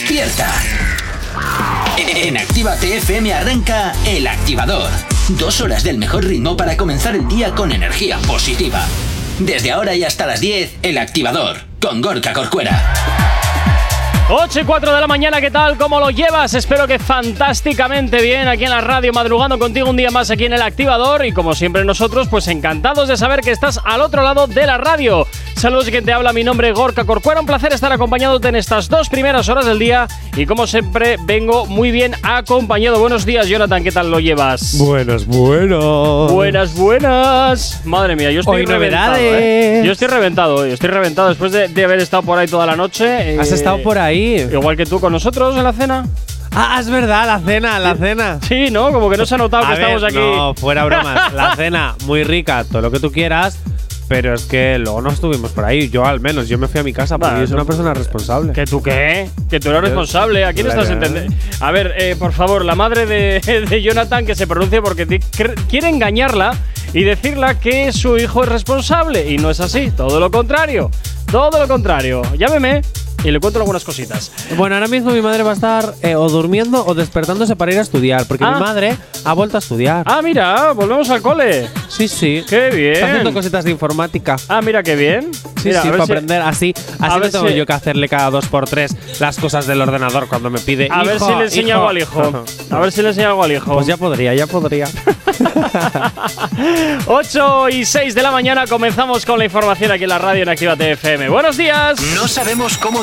despierta. En Activa TFM arranca El Activador. Dos horas del mejor ritmo para comenzar el día con energía positiva. Desde ahora y hasta las 10, El Activador, con Gorka Corcuera. 8 y 4 de la mañana, ¿qué tal? ¿Cómo lo llevas? Espero que fantásticamente bien aquí en la radio, madrugando contigo un día más aquí en el activador. Y como siempre nosotros, pues encantados de saber que estás al otro lado de la radio. Saludos y quien te habla, mi nombre es Gorka Corcuera. Un placer estar acompañándote en estas dos primeras horas del día. Y como siempre, vengo muy bien acompañado. Buenos días, Jonathan, ¿qué tal lo llevas? Buenos, buenos. Buenas, buenas. Madre mía, yo estoy Hoy reventado. ¿eh? Yo estoy reventado hoy, estoy reventado después de, de haber estado por ahí toda la noche. ¿Has eh, estado por ahí? Igual que tú con nosotros en la cena. Ah, es verdad, la cena, la cena. Sí, ¿no? Como que no se ha notado que A ver, estamos aquí. No, fuera bromas. La cena, muy rica, todo lo que tú quieras. Pero es que luego no estuvimos por ahí. Yo al menos, yo me fui a mi casa porque yo soy una persona responsable. ¿Que tú qué? Que tú eres responsable. ¿A quién Claro. estás entendiendo? A ver, eh, por favor, la madre de, de Jonathan que se pronuncie porque quiere engañarla y decirla que su hijo es responsable. Y no es así, todo lo contrario. Todo lo contrario. Llámeme y le cuento algunas cositas. Bueno, ahora mismo mi madre va a estar eh, o durmiendo o despertándose para ir a estudiar. Porque Ah. mi madre ha vuelto a estudiar. Ah, mira, volvemos al cole. sí, sí. ¡Qué bien! Está haciendo cositas de informática. Ah, mira, qué bien. Sí, Mira, sí, a ver para si- aprender así. Así no tengo si- yo que hacerle cada dos por tres las cosas del ordenador cuando me pide. A ver "Hijo, si le enseña hijo". algo al hijo. A ver si le enseña algo al hijo. Pues ya podría, ya podría. 8 y 6 de la mañana comenzamos con la información aquí en la radio en Activa TFM. Buenos días. No sabemos cómo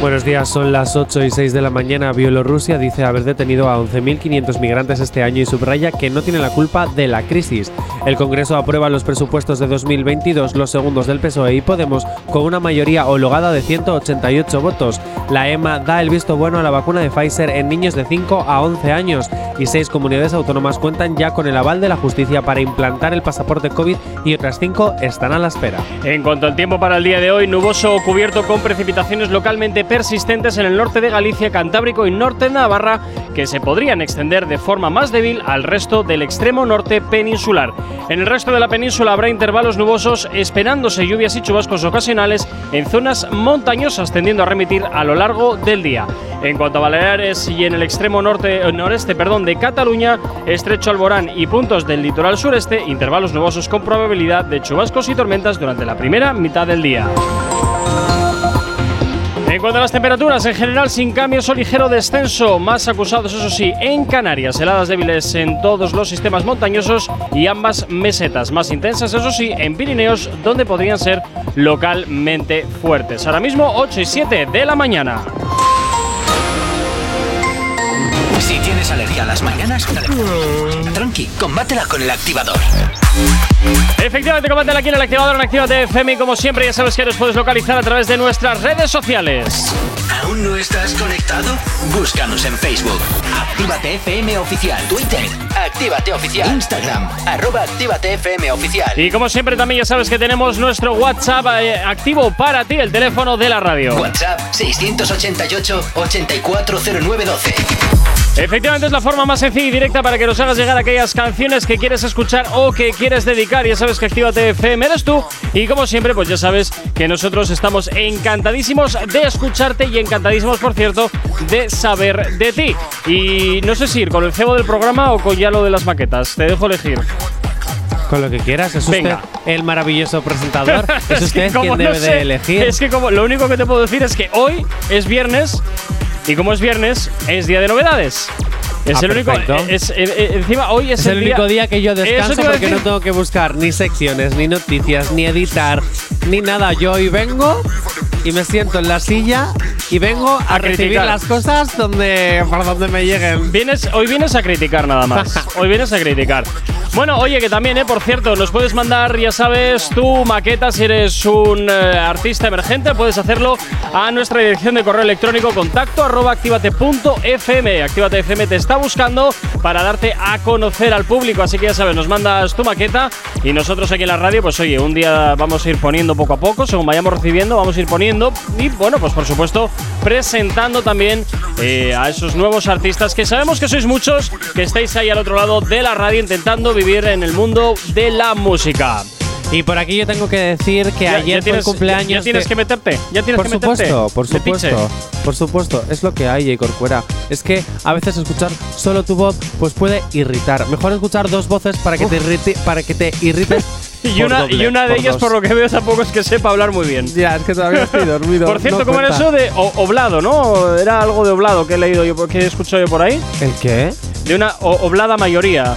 Buenos días, son las 8 y 6 de la mañana. Bielorrusia dice haber detenido a 11.500 migrantes este año y subraya que no tiene la culpa de la crisis. El Congreso aprueba los presupuestos de 2022, los segundos del PSOE y Podemos, con una mayoría hologada de 188 votos. La EMA da el visto bueno a la vacuna de Pfizer en niños de 5 a 11 años y seis comunidades autónomas cuentan ya con el aval de la justicia para implantar el pasaporte COVID y otras cinco están a la espera. En cuanto al tiempo para el día de hoy, nuboso o cubierto con precipitaciones localmente persistentes en el norte de Galicia, Cantábrico y norte de Navarra, que se podrían extender de forma más débil al resto del extremo norte peninsular. En el resto de la península habrá intervalos nubosos, esperándose lluvias y chubascos ocasionales en zonas montañosas, tendiendo a remitir a lo largo del día. En cuanto a Baleares y en el extremo norte, eh, noreste perdón, de Cataluña, estrecho Alborán y puntos del litoral sureste, intervalos nubosos con probabilidad de chubascos y tormentas durante la primera mitad del día. En cuanto a las temperaturas, en general sin cambios o ligero descenso, más acusados eso sí en Canarias, heladas débiles en todos los sistemas montañosos y ambas mesetas, más intensas eso sí en Pirineos, donde podrían ser localmente fuertes. Ahora mismo 8 y 7 de la mañana. Tienes alergia a las mañanas, tranqui, combátela con el Activador. Efectivamente, combátela aquí en el activador en Actívate FM y como siempre ya sabes que nos puedes localizar a través de nuestras redes sociales. ¿Aún no estás conectado? Búscanos en Facebook. Actívate FM Oficial. Twitter. Actívate Oficial. Instagram. Arroba Actívate FM Oficial. Y como siempre también ya sabes que tenemos nuestro WhatsApp eh, activo para ti, el teléfono de la radio. WhatsApp 688-840912. Efectivamente es la forma más sencilla y directa para que nos hagas llegar aquellas canciones que quieres escuchar o que quieres dedicar. Ya sabes que Actívate FM eres tú. Y como siempre, pues ya sabes que nosotros estamos encantadísimos de escucharte y encantadísimos, por cierto, de saber de ti. Y no sé si ir con el cebo del programa o con ya lo de las maquetas. Te dejo elegir. Con lo que quieras, es usted Venga. el maravilloso presentador. es que usted como quien no debe sé, de elegir. Es que como lo único que te puedo decir es que hoy es viernes y como es viernes es día de novedades. Es Ah, el único. perfecto. Es, eh, eh, encima hoy es, Es el único día que yo descanso porque no tengo que buscar ni secciones, ni noticias, ni editar, ni nada. Yo hoy vengo y me siento en la silla y vengo a, A recibir criticar. las cosas donde por donde me lleguen. Vienes, hoy vienes a criticar nada más. Hoy vienes a criticar. Bueno, oye, que también, eh, por cierto, nos puedes mandar, ya sabes, tu maqueta si eres un eh, artista emergente. Puedes hacerlo a nuestra dirección de correo electrónico contacto arroba activate.fm. Actívate FM te está buscando para darte a conocer al público. Así que ya sabes, nos mandas tu maqueta y nosotros aquí en la radio, pues oye, un día vamos a ir poniendo poco a poco, según vayamos recibiendo, vamos a ir poniendo. y, bueno, pues por supuesto, presentando también eh, a esos nuevos artistas que sabemos que sois muchos, que estáis ahí al otro lado de la radio intentando vivir en el mundo de la música. Y por aquí yo tengo que decir que Ya- ayer ya fue el tienes, cumpleaños. Ya, ya tienes de- que meterte. Ya tienes Por que meterte. supuesto, por supuesto, por supuesto, es lo que hay, J. Corcuera. Es que a veces escuchar solo tu voz pues puede irritar. Mejor escuchar dos voces para que te irrite, para que te irrites. Y por una, doble, y una de por ellas, dos. por lo que veo, tampoco es que sepa hablar muy bien. Ya, es que todavía estoy dormido. Por cierto, no ¿cómo era eso de o- oblado, no? Era algo de oblado que he leído yo, que he escuchado yo por ahí. ¿El qué? De una o- oblada mayoría.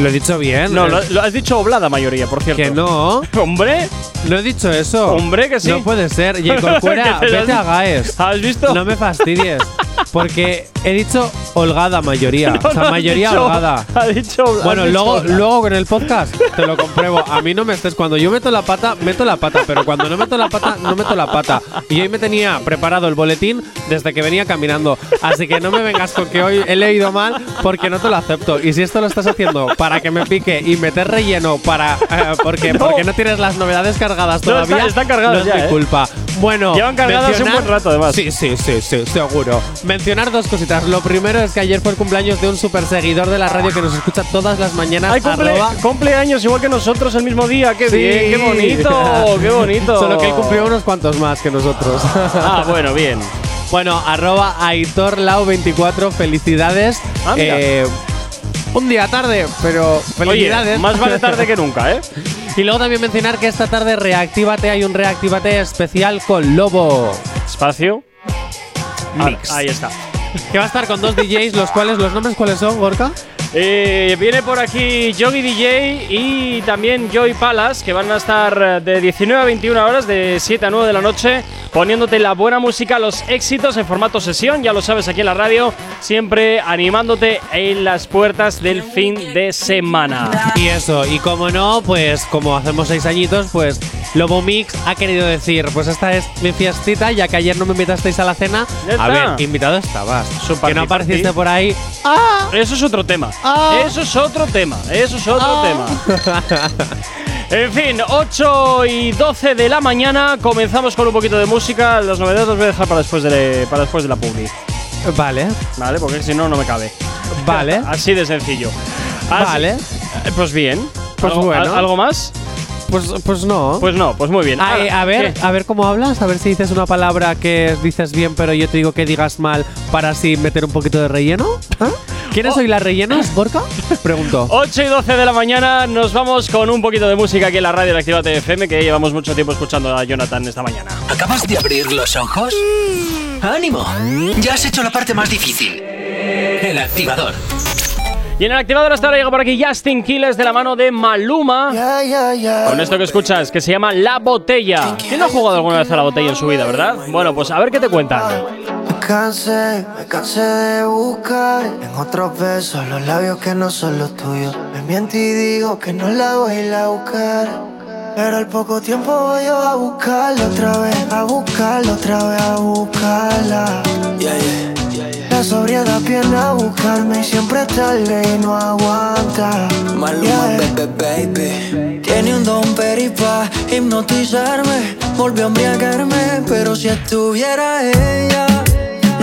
Lo he dicho bien. No, eh, lo, lo has dicho oblada mayoría, por cierto. que no. Hombre, No he dicho eso. Hombre, que sí. No puede ser. J. Corcuera, Que te lo vete a Gaes. ¿has visto? No me fastidies. Porque he dicho holgada mayoría. No, o sea, no, mayoría dicho- holgada. Ha dicho. Bueno, dicho luego, oblada. luego con el podcast te lo compruebo. A mí no me estés. Cuando yo meto la pata, meto la pata. Pero cuando no meto la pata, no meto la pata. Y hoy me tenía preparado el boletín desde que venía caminando. Así que no me vengas con que hoy he leído mal porque no te lo acepto. Y si esto lo estás haciendo para que me pique y meter relleno para. eh, porque, No. porque no tienes las novedades cargadas No, todavía. está- están cargadas no es ya, mi ¿eh? culpa. Bueno. Llevan cargadas un buen rato, además. Sí, sí, sí, sí, seguro. Mencionar dos cositas. Lo primero es que ayer fue el cumpleaños de un super seguidor de la radio que nos escucha todas las mañanas. Ay, cumple, cumpleaños igual que nosotros el mismo día. ¡Qué Sí. bien! ¡Qué bonito! ¡Qué bonito! Solo que él cumplió unos cuantos más que nosotros. Ah, bueno, bien. bueno, arroba AitorLau24, felicidades. Ah, mira. Eh, un día tarde, pero felicidades. Oye, más vale tarde que nunca, ¿eh? y luego también mencionar que esta tarde Reactívate, hay un Reactívate especial con Lobo. Espacio. Mix. Ah, ahí está. Que va a estar con dos DJs, los cuales, ¿los nombres cuáles son, Gorka? Eh, viene por aquí Yogi DJ y también Joy Palace, que van a estar eh, de 19 a 21 horas, de 7 a 9 de la noche, poniéndote la buena música, los éxitos en formato sesión, ya lo sabes aquí en la radio, siempre animándote en las puertas del fin de semana. Y eso, y como no, pues como hacemos seis añitos, pues Lobo Mix ha querido decir, pues esta es mi fiestita, ya que ayer no me invitasteis a la cena. A ver, invitado estabas. Que no apareciste party. por ahí. ¡Ah! Eso es otro tema. Ah. Eso es otro tema. Eso es otro Ah. tema. En fin, 8 y 12 de la mañana. Comenzamos con un poquito de música. Las novedades las voy a dejar para después de, para después de la publi. Vale, ¿Vale? Porque si no, no me cabe. vale, Así de sencillo. Así- vale. Eh, Pues bien. Pues ¿Algo, bueno. al- ¿Algo más? Pues, pues no. Pues no, pues muy bien. Ah, eh, a ver, ¿qué? a ver cómo hablas, a ver si dices una palabra que dices bien, pero yo te digo que digas mal para así meter un poquito de relleno. ¿Ah? ¿Quiénes soy las rellenas, Gorka? Pregunto. 8 y 12 de la mañana nos vamos con un poquito de música aquí en la radio de Activate FM que llevamos mucho tiempo escuchando a Jonathan esta mañana. ¿Acabas de abrir los ojos? ¡Ánimo! Ya has hecho la parte más difícil. El activador. Y en el activador hasta ahora llega por aquí Justin Quiles de la mano de Maluma. Con esto que escuchas, que se llama La Botella. ¿Quién no ha jugado alguna vez a la botella en su vida, verdad? Bueno, pues a ver qué te cuentan. Me cansé, me cansé de buscar en otros besos los labios que no son los tuyos. Me miento y digo que no la voy a ir a buscar. Pero al poco tiempo voy yo a buscarla otra vez, a buscarla otra vez, a buscarla. La sobriedad viene a buscarme y siempre es tarde y no aguanta. Maluma, Yeah. baby, baby. Tiene un don peripa hipnotizarme. Volvió a embriagarme, pero si estuviera ella,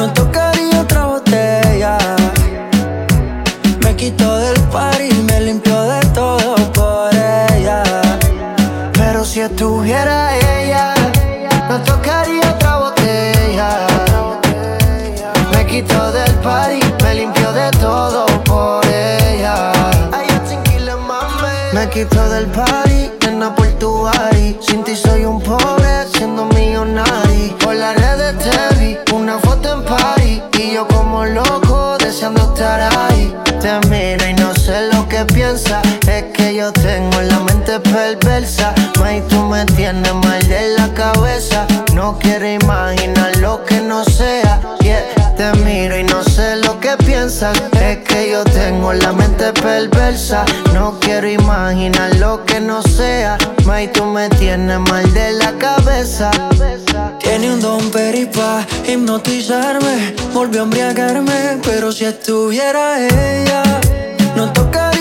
no tocaría otra botella. Me quitó del party y me limpió de todo por ella. Pero si estuviera ella, no tocaría otra botella. Me quitó del party, me limpió de todo por ella. Me quitó del party, nena por tu. Sin ti soy un pobre, Es que yo tengo la mente perversa. May, tú me tienes mal de la cabeza. No quiero imaginar lo que no sea. Te miro y no sé lo que piensas. Es que yo tengo la mente perversa. No quiero imaginar lo que no sea. May, tú me tienes mal de la cabeza. Tiene un don peripa hipnotizarme. Volvió a embriagarme, pero si estuviera ella, no tocaría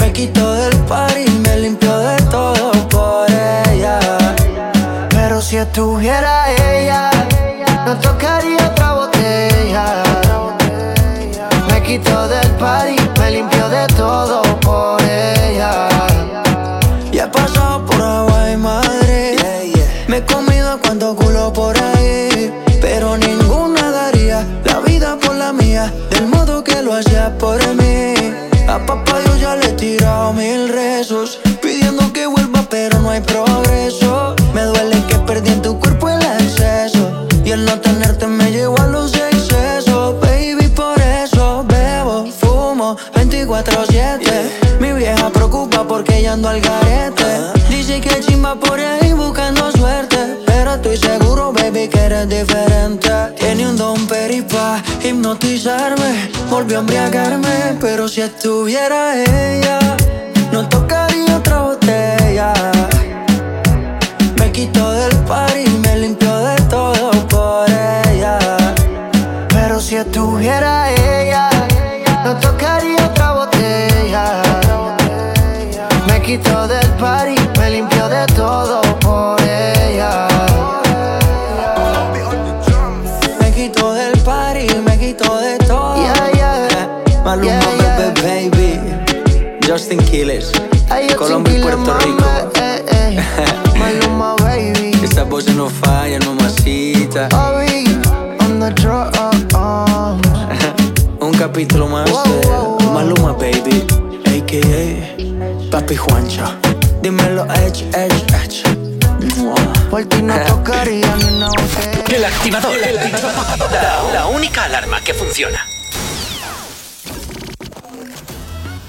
me quito del par y me limpió de todo por ella. Pero si estuviera ella, no tocaría otra botella. Me quito del par y me limpió de todo por ella. Hacía por mí. A papá yo ya le he tirado mil rezos. Pidiendo que vuelva, pero no hay progreso. Me duele que perdí en tu cuerpo el exceso. Y el no tenerte me llevó a los excesos. Baby, por eso bebo, fumo 24-7. Mi vieja preocupa porque ya ando al garete. Dice que chimba por ahí buscando suerte. Pero estoy seguro, que eres diferente. Tiene un don peripa hipnotizarme. Volvió a embriagarme. Pero si estuviera ella, no tocaría otra botella. Me quito del party, me Colombia y Puerto Rico. eh, eh. Maluma, baby. Esta voz no falla, mamacita. Obi, on the drums. Un capítulo más de. Maluma, baby. AKA Papi Juancho. Dímelo, Edge, Edge, Edge. Por ti no tocaría ni una botella. El activador. La, la única alarma que funciona.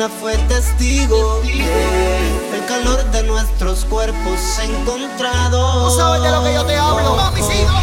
Luna fue testigo el calor de nuestros cuerpos encontrados. Tú sabes de lo que yo te hablo. Mami, sigo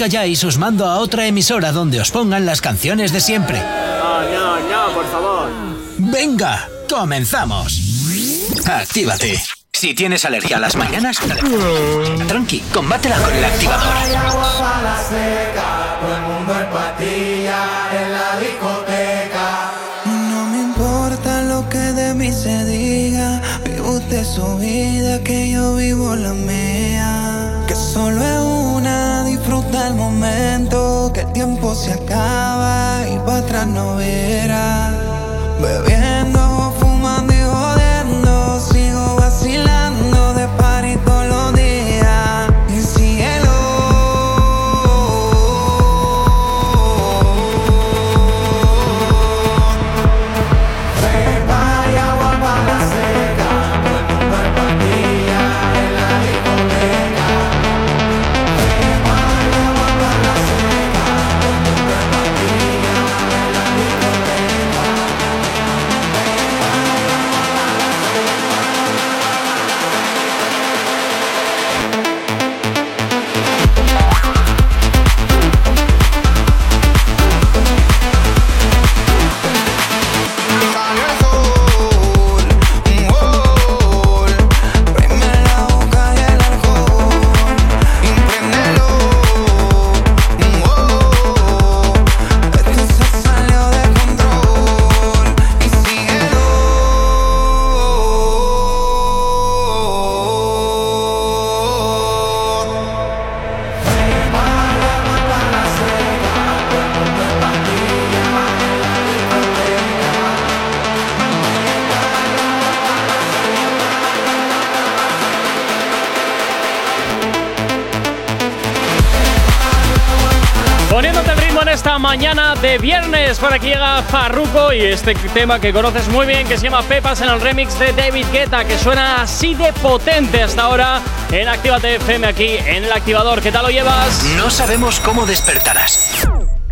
calláis, os mando a otra emisora donde os pongan las canciones de siempre. No, no, no, por favor. Venga, comenzamos. Actívate. Si tienes alergia a las mañanas, tranqui, combátela con el activador. El momento. Que el tiempo se acaba y para atrás no verá. De viernes. Por aquí llega Farruko y este tema que conoces muy bien que se llama Pepas en el remix de David Guetta que suena así de potente hasta ahora en Actívate FM aquí en el activador. ¿Qué tal lo llevas? No sabemos cómo despertarás,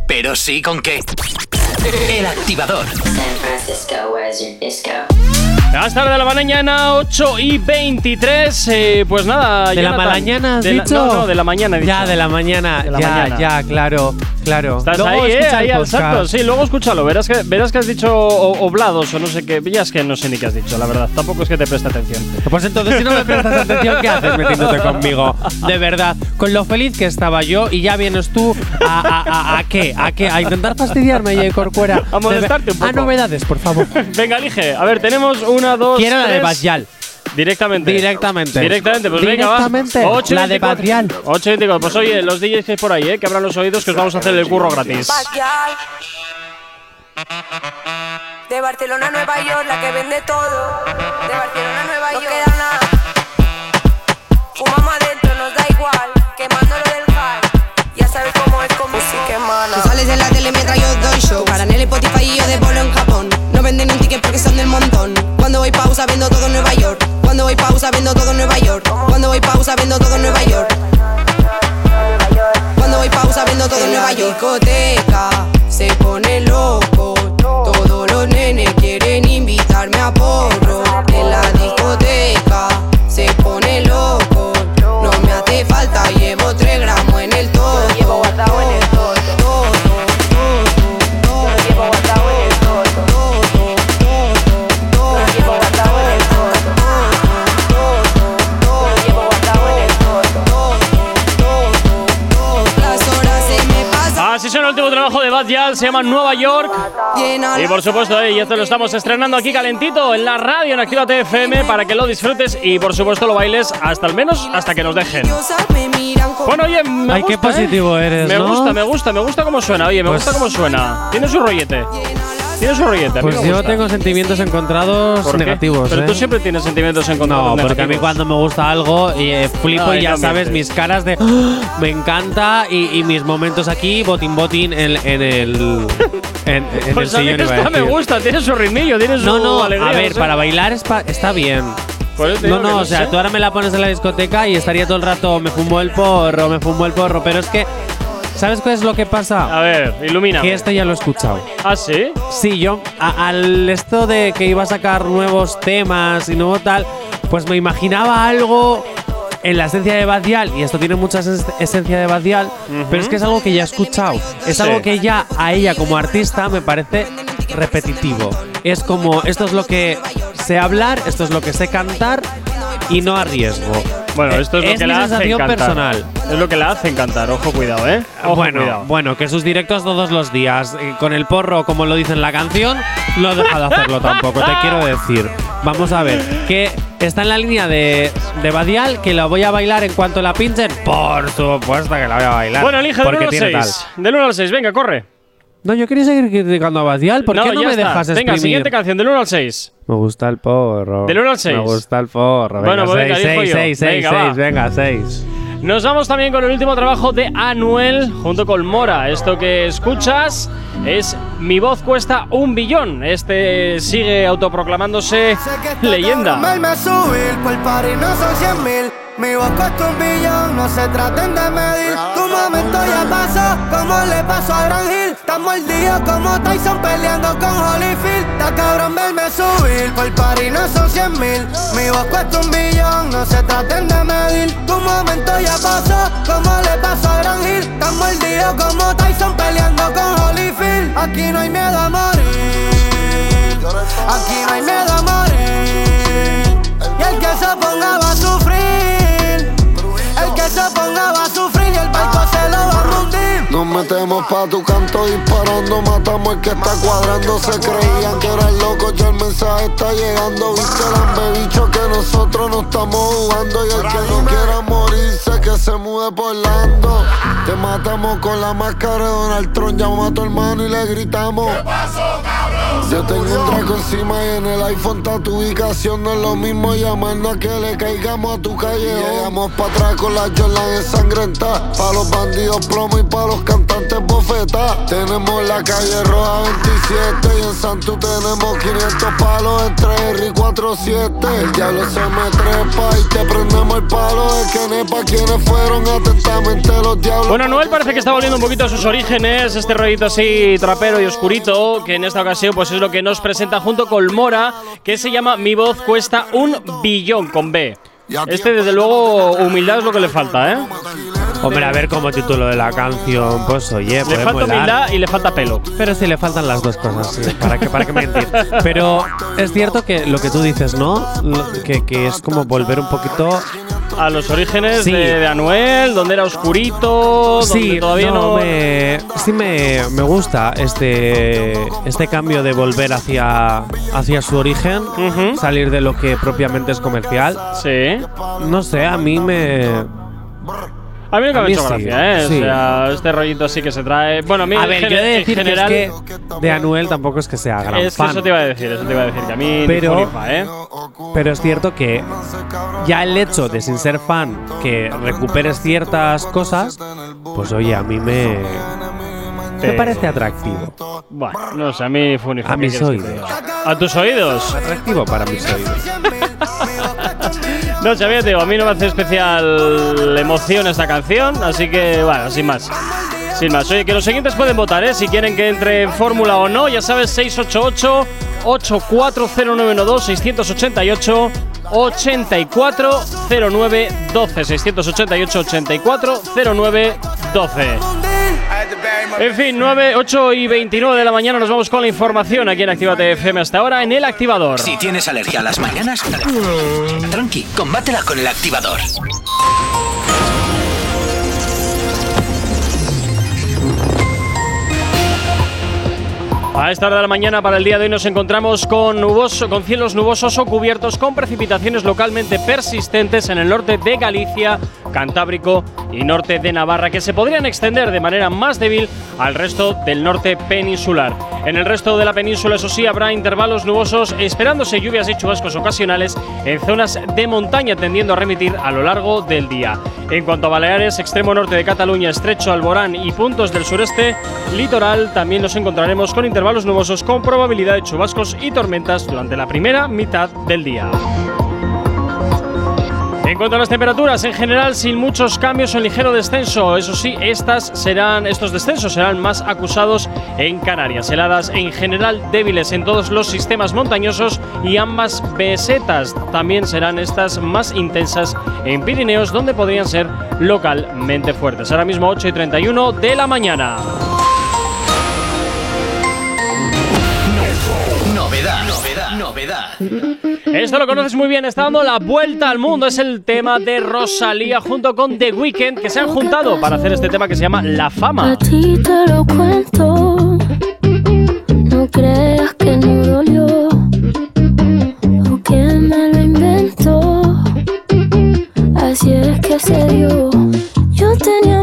pero sí con qué. El activador. San Francisco, where's your disco? Hasta la de la mañana, 8 y 23. eh, pues nada, ¿De la Jonathan, mañana has de la- dicho? no, no, de la mañana. he Ya, dicho. de la mañana. De la ya, mañana. ya, claro, claro. Estás Luego ahí, eh, ahí al. Sí, luego escúchalo. Verás que, verás que has dicho oblados o no sé qué. Ya es que no sé ni qué has dicho, la verdad. Tampoco es que te preste atención. Pues entonces, si no me prestas atención, ¿qué haces metiéndote conmigo? De verdad, con lo feliz que estaba yo y ya vienes tú a, a, a- a qué, a qué, a intentar fastidiarme, Jay Corcuera. A molestarte un A poco. novedades, por favor. Venga, elige. A ver, tenemos una, dos. Quiero la de tres. Directamente. Directamente. Directamente, pues venga, va. Directamente. Ocho y La de 24. Badial. 8 y 24. Pues oye, los DJs que hay por ahí, eh, que abran los oídos, que os vamos a hacer el curro gratis. De Barcelona a Nueva York, la que vende todo. De Barcelona a Nueva York. No queda nada. Fumamos adentro, nos da igual. Quemándolo del high. Ya sabes cómo es con música hermana. Tú sales en la tele mientras yo doy show. Para en el Spotify y yo de bolo en Japón. No venden un ticket porque son del montón. Cuando voy pausa vendo todo en Nueva York. Cuando voy pausa vendo todo en Nueva York. Cuando voy pausa vendo todo en Nueva York. Cuando voy pausa vendo todo en Nueva York. discoteca se pone loco. Todos los nenes quieren invitarme a porro. En la discoteca Bad Yal, se llama Nueva York. Y por supuesto, eh, y esto lo estamos estrenando aquí calentito en la radio en Activa TFM para que lo disfrutes y por supuesto lo bailes hasta al menos hasta que nos dejen. Bueno, oye, me Ay, qué gusta, ¿eh? positivo eres, Me ¿no? gusta, me gusta, me gusta cómo suena. Oye, me Pues- gusta cómo suena. Tiene su rollete. Tiene su rollete. Pues yo tengo sentimientos encontrados negativos. Pero ¿eh? tú siempre tienes sentimientos encontrados. No, porque a mí negativos. cuando me gusta algo y eh, flipo y ya sabes mis caras de "Ah, me encanta y, y mis momentos aquí botín botín en, en el en, en Pues el sillón esta me gusta, tiene su ritmillo, tiene su No, no, alegría. a ver, para bailar es pa- está bien. No, no, o sea, sé. tú ahora me la pones en la discoteca y estaría todo el rato me fumo el porro, me fumo el porro, pero es que ¿sabes cuál es lo que pasa? A ver, ilumina. Que esto ya lo he escuchado. ¿Ah, sí? Sí, yo a- al esto de que iba a sacar nuevos temas y nuevo tal, pues me imaginaba algo en la esencia de Badial, y esto tiene mucha es- esencia de Badial, pero es que es algo que ya he escuchado. Es Sí. algo que ya a ella como artista me parece repetitivo. Es como, esto es lo que sé hablar, esto es lo que sé cantar y no arriesgo. Bueno, esto es lo que la hace encantar. personal. Es lo que la hace encantar. Ojo, cuidado, ¿eh? Ojo, bueno, cuidado. bueno, que sus directos todos los días, eh, con el porro, como lo dice en la canción, no deja de hacerlo tampoco, te quiero decir. Vamos a ver, que está en la línea de, de Badial, que la voy a bailar en cuanto la pinchen. Por supuesto que la voy a bailar. Bueno, elige del porque 1 al tiene 6. Del 1 al 6, venga, corre. No, yo quería seguir criticando a Badial, ¿por qué no me está. dejas Venga, exprimir? siguiente canción, del 1 al 6. Me gusta el porro. Del uno al seis. Me gusta el porro. Venga, Bueno, pues venga, 6, dijo 6, yo. 6, 6, Venga, va. 6, venga, 6. Nos vamos también con el último trabajo de Anuel junto con Mora. Esto que escuchas es Mi voz cuesta un billón. Este sigue autoproclamándose leyenda. Me subir, por el party no son 100 mil. Mi voz cuesta un billón, no se traten de medir. Tu momento ya pasó, como le pasó a Gran Hill. Estás mordido como Tyson peleando con Holyfield. Está cabrón verme subir, por party no son 100 mil. Mi voz cuesta un billón, no se traten de medir. Tu momento ya pasó, como le pasó a Gran Hill. Estás mordido como Tyson peleando con Holyfield. Aquí no hay miedo a morir. Aquí no hay miedo a morir. Y el que se ponga va a sufrir. Metemos pa' tu canto disparando, matamos el que está cuadrando. Se creían que eran locos, ya el mensaje está llegando. Viste el bicho que nosotros no estamos jugando. Y el que no quiera morirse, que se mude por Lando. Te matamos con la máscara de Donald Trump, llamamos a tu hermano y le gritamos. Yo tengo un draco encima y en el iPhone está tu ubicación. No es lo mismo llamarnos a que le caigamos a tu calle. Llegamos pa' atrás con la Jordan ensangrentada. Pa' los bandidos plomo y pa' los cantantes bofeta. Tenemos la calle roja 27 y en Santu tenemos 500 palos entre R y 47. El diablo se me trepa y te prendemos el palo de que nepa quienes fueron atentamente los diablos. Bueno, Noel parece que está volviendo un poquito a sus orígenes, este rollito así trapero y oscurito, que en esta ocasión pues es lo que nos presenta junto con Mora, que se llama Mi voz cuesta un billón con B. Este desde luego humildad es lo que le falta, ¿eh? Hombre, a ver como título de la canción, pues oye, Le puede falta molar. humildad y le falta pelo. Pero sí le faltan las dos cosas, sí, ¿para qué, para qué mentir? Pero es cierto que lo que tú dices, ¿no? Que, que es como volver un poquito… A los orígenes Sí. de, de Anuel, donde era oscurito, donde Sí, todavía no… me, sí me, me gusta este, este cambio de volver hacia, hacia su origen, salir de lo que propiamente es comercial. Sí. No sé, a mí me… A mí nunca A me ha hecho sí, gracia, ¿eh? sí. O sea, este rollito sí que se trae. Bueno, a mí A en ver, gen- yo he de en decir que general. es que de Anuel tampoco es que sea gran es que fan. eso te iba a decir, eso te iba a decir, que a mí Pero- ¿eh? Pero es cierto que ya el hecho de sin ser fan que recuperes ciertas cosas, pues oye, a mí me, me parece atractivo. Bueno, no sé, a mí ni fu ni fa. A ¿qué mis oídos. ¿A tus oídos? Atractivo para mis oídos. No te digo, a mí no me hace especial emoción esta canción, así que, bueno, sin más. Sin más. Oye, que los siguientes pueden votar, ¿eh? Si quieren que entre en fórmula o no, ya sabes, 688 840912 688 840912 688 840912 en fin, 9, 8 y 29 de la mañana nos vamos con la información aquí en Actívate FM hasta ahora en el activador. Si tienes alergia a las mañanas, tranqui, combátela con el activador. A esta hora de la mañana para el día de hoy nos encontramos con, nuboso, con cielos nubosos o cubiertos con precipitaciones localmente persistentes en el norte de Galicia, Cantábrico y norte de Navarra que se podrían extender de manera más débil al resto del norte peninsular. En el resto de la península, eso sí, habrá intervalos nubosos esperándose lluvias y chubascos ocasionales en zonas de montaña tendiendo a remitir a lo largo del día. En cuanto a Baleares, extremo norte de Cataluña, estrecho Alborán y puntos del sureste litoral, también nos encontraremos con intervalos nubosos con probabilidad de chubascos y tormentas durante la primera mitad del día. En cuanto a las temperaturas, en general sin muchos cambios o ligero descenso. Eso sí, estas serán, estos descensos serán más acusados en Canarias. Heladas en general débiles en todos los sistemas montañosos y ambas besetas también serán estas más intensas en Pirineos, donde podrían ser localmente fuertes. Ahora mismo 8 y 31 de la mañana. Novedad. Esto lo conoces muy bien, está dando la vuelta al mundo. Es el tema de Rosalía junto con The Weeknd que se han juntado para hacer este tema que se llama La Fama. A ti te lo cuento. No creas que no dolió. O que me lo invento. Así es que se dio. Yo tenía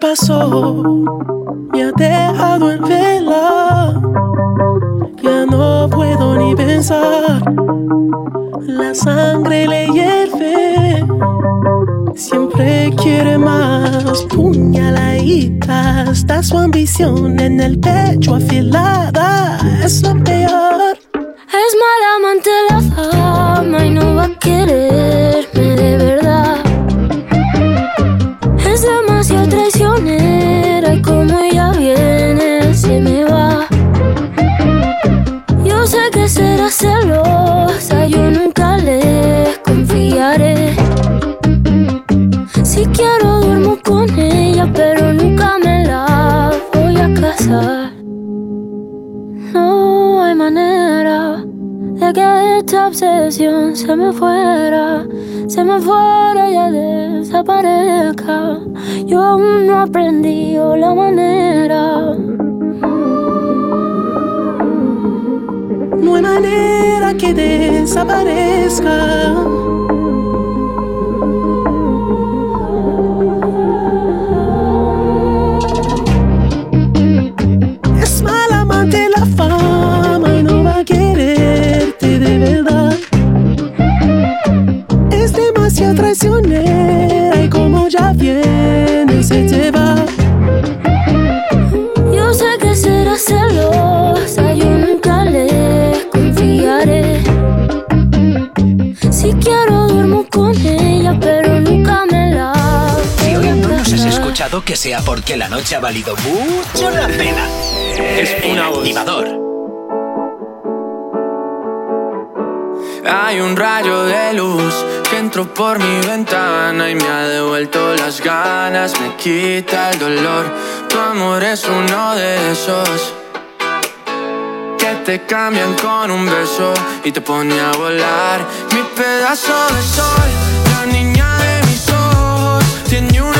Pasó me ha dejado en vela. Ya no puedo ni pensar. La sangre le hierve. Siempre quiere más. Puñaladita. Está su ambición en el pecho afilada. Es lo peor. Yo aún no aprendí la manera. No hay manera que desaparezca. Que sea porque la noche ha valido mucho la pena. Es voz. activador. Hay un rayo de luz que entró por mi ventana y me ha devuelto las ganas, me quita el dolor. Tu amor es uno de esos que te cambian con un beso y te pone a volar. Mi pedazo de sol, la niña de mis ojos, tiene una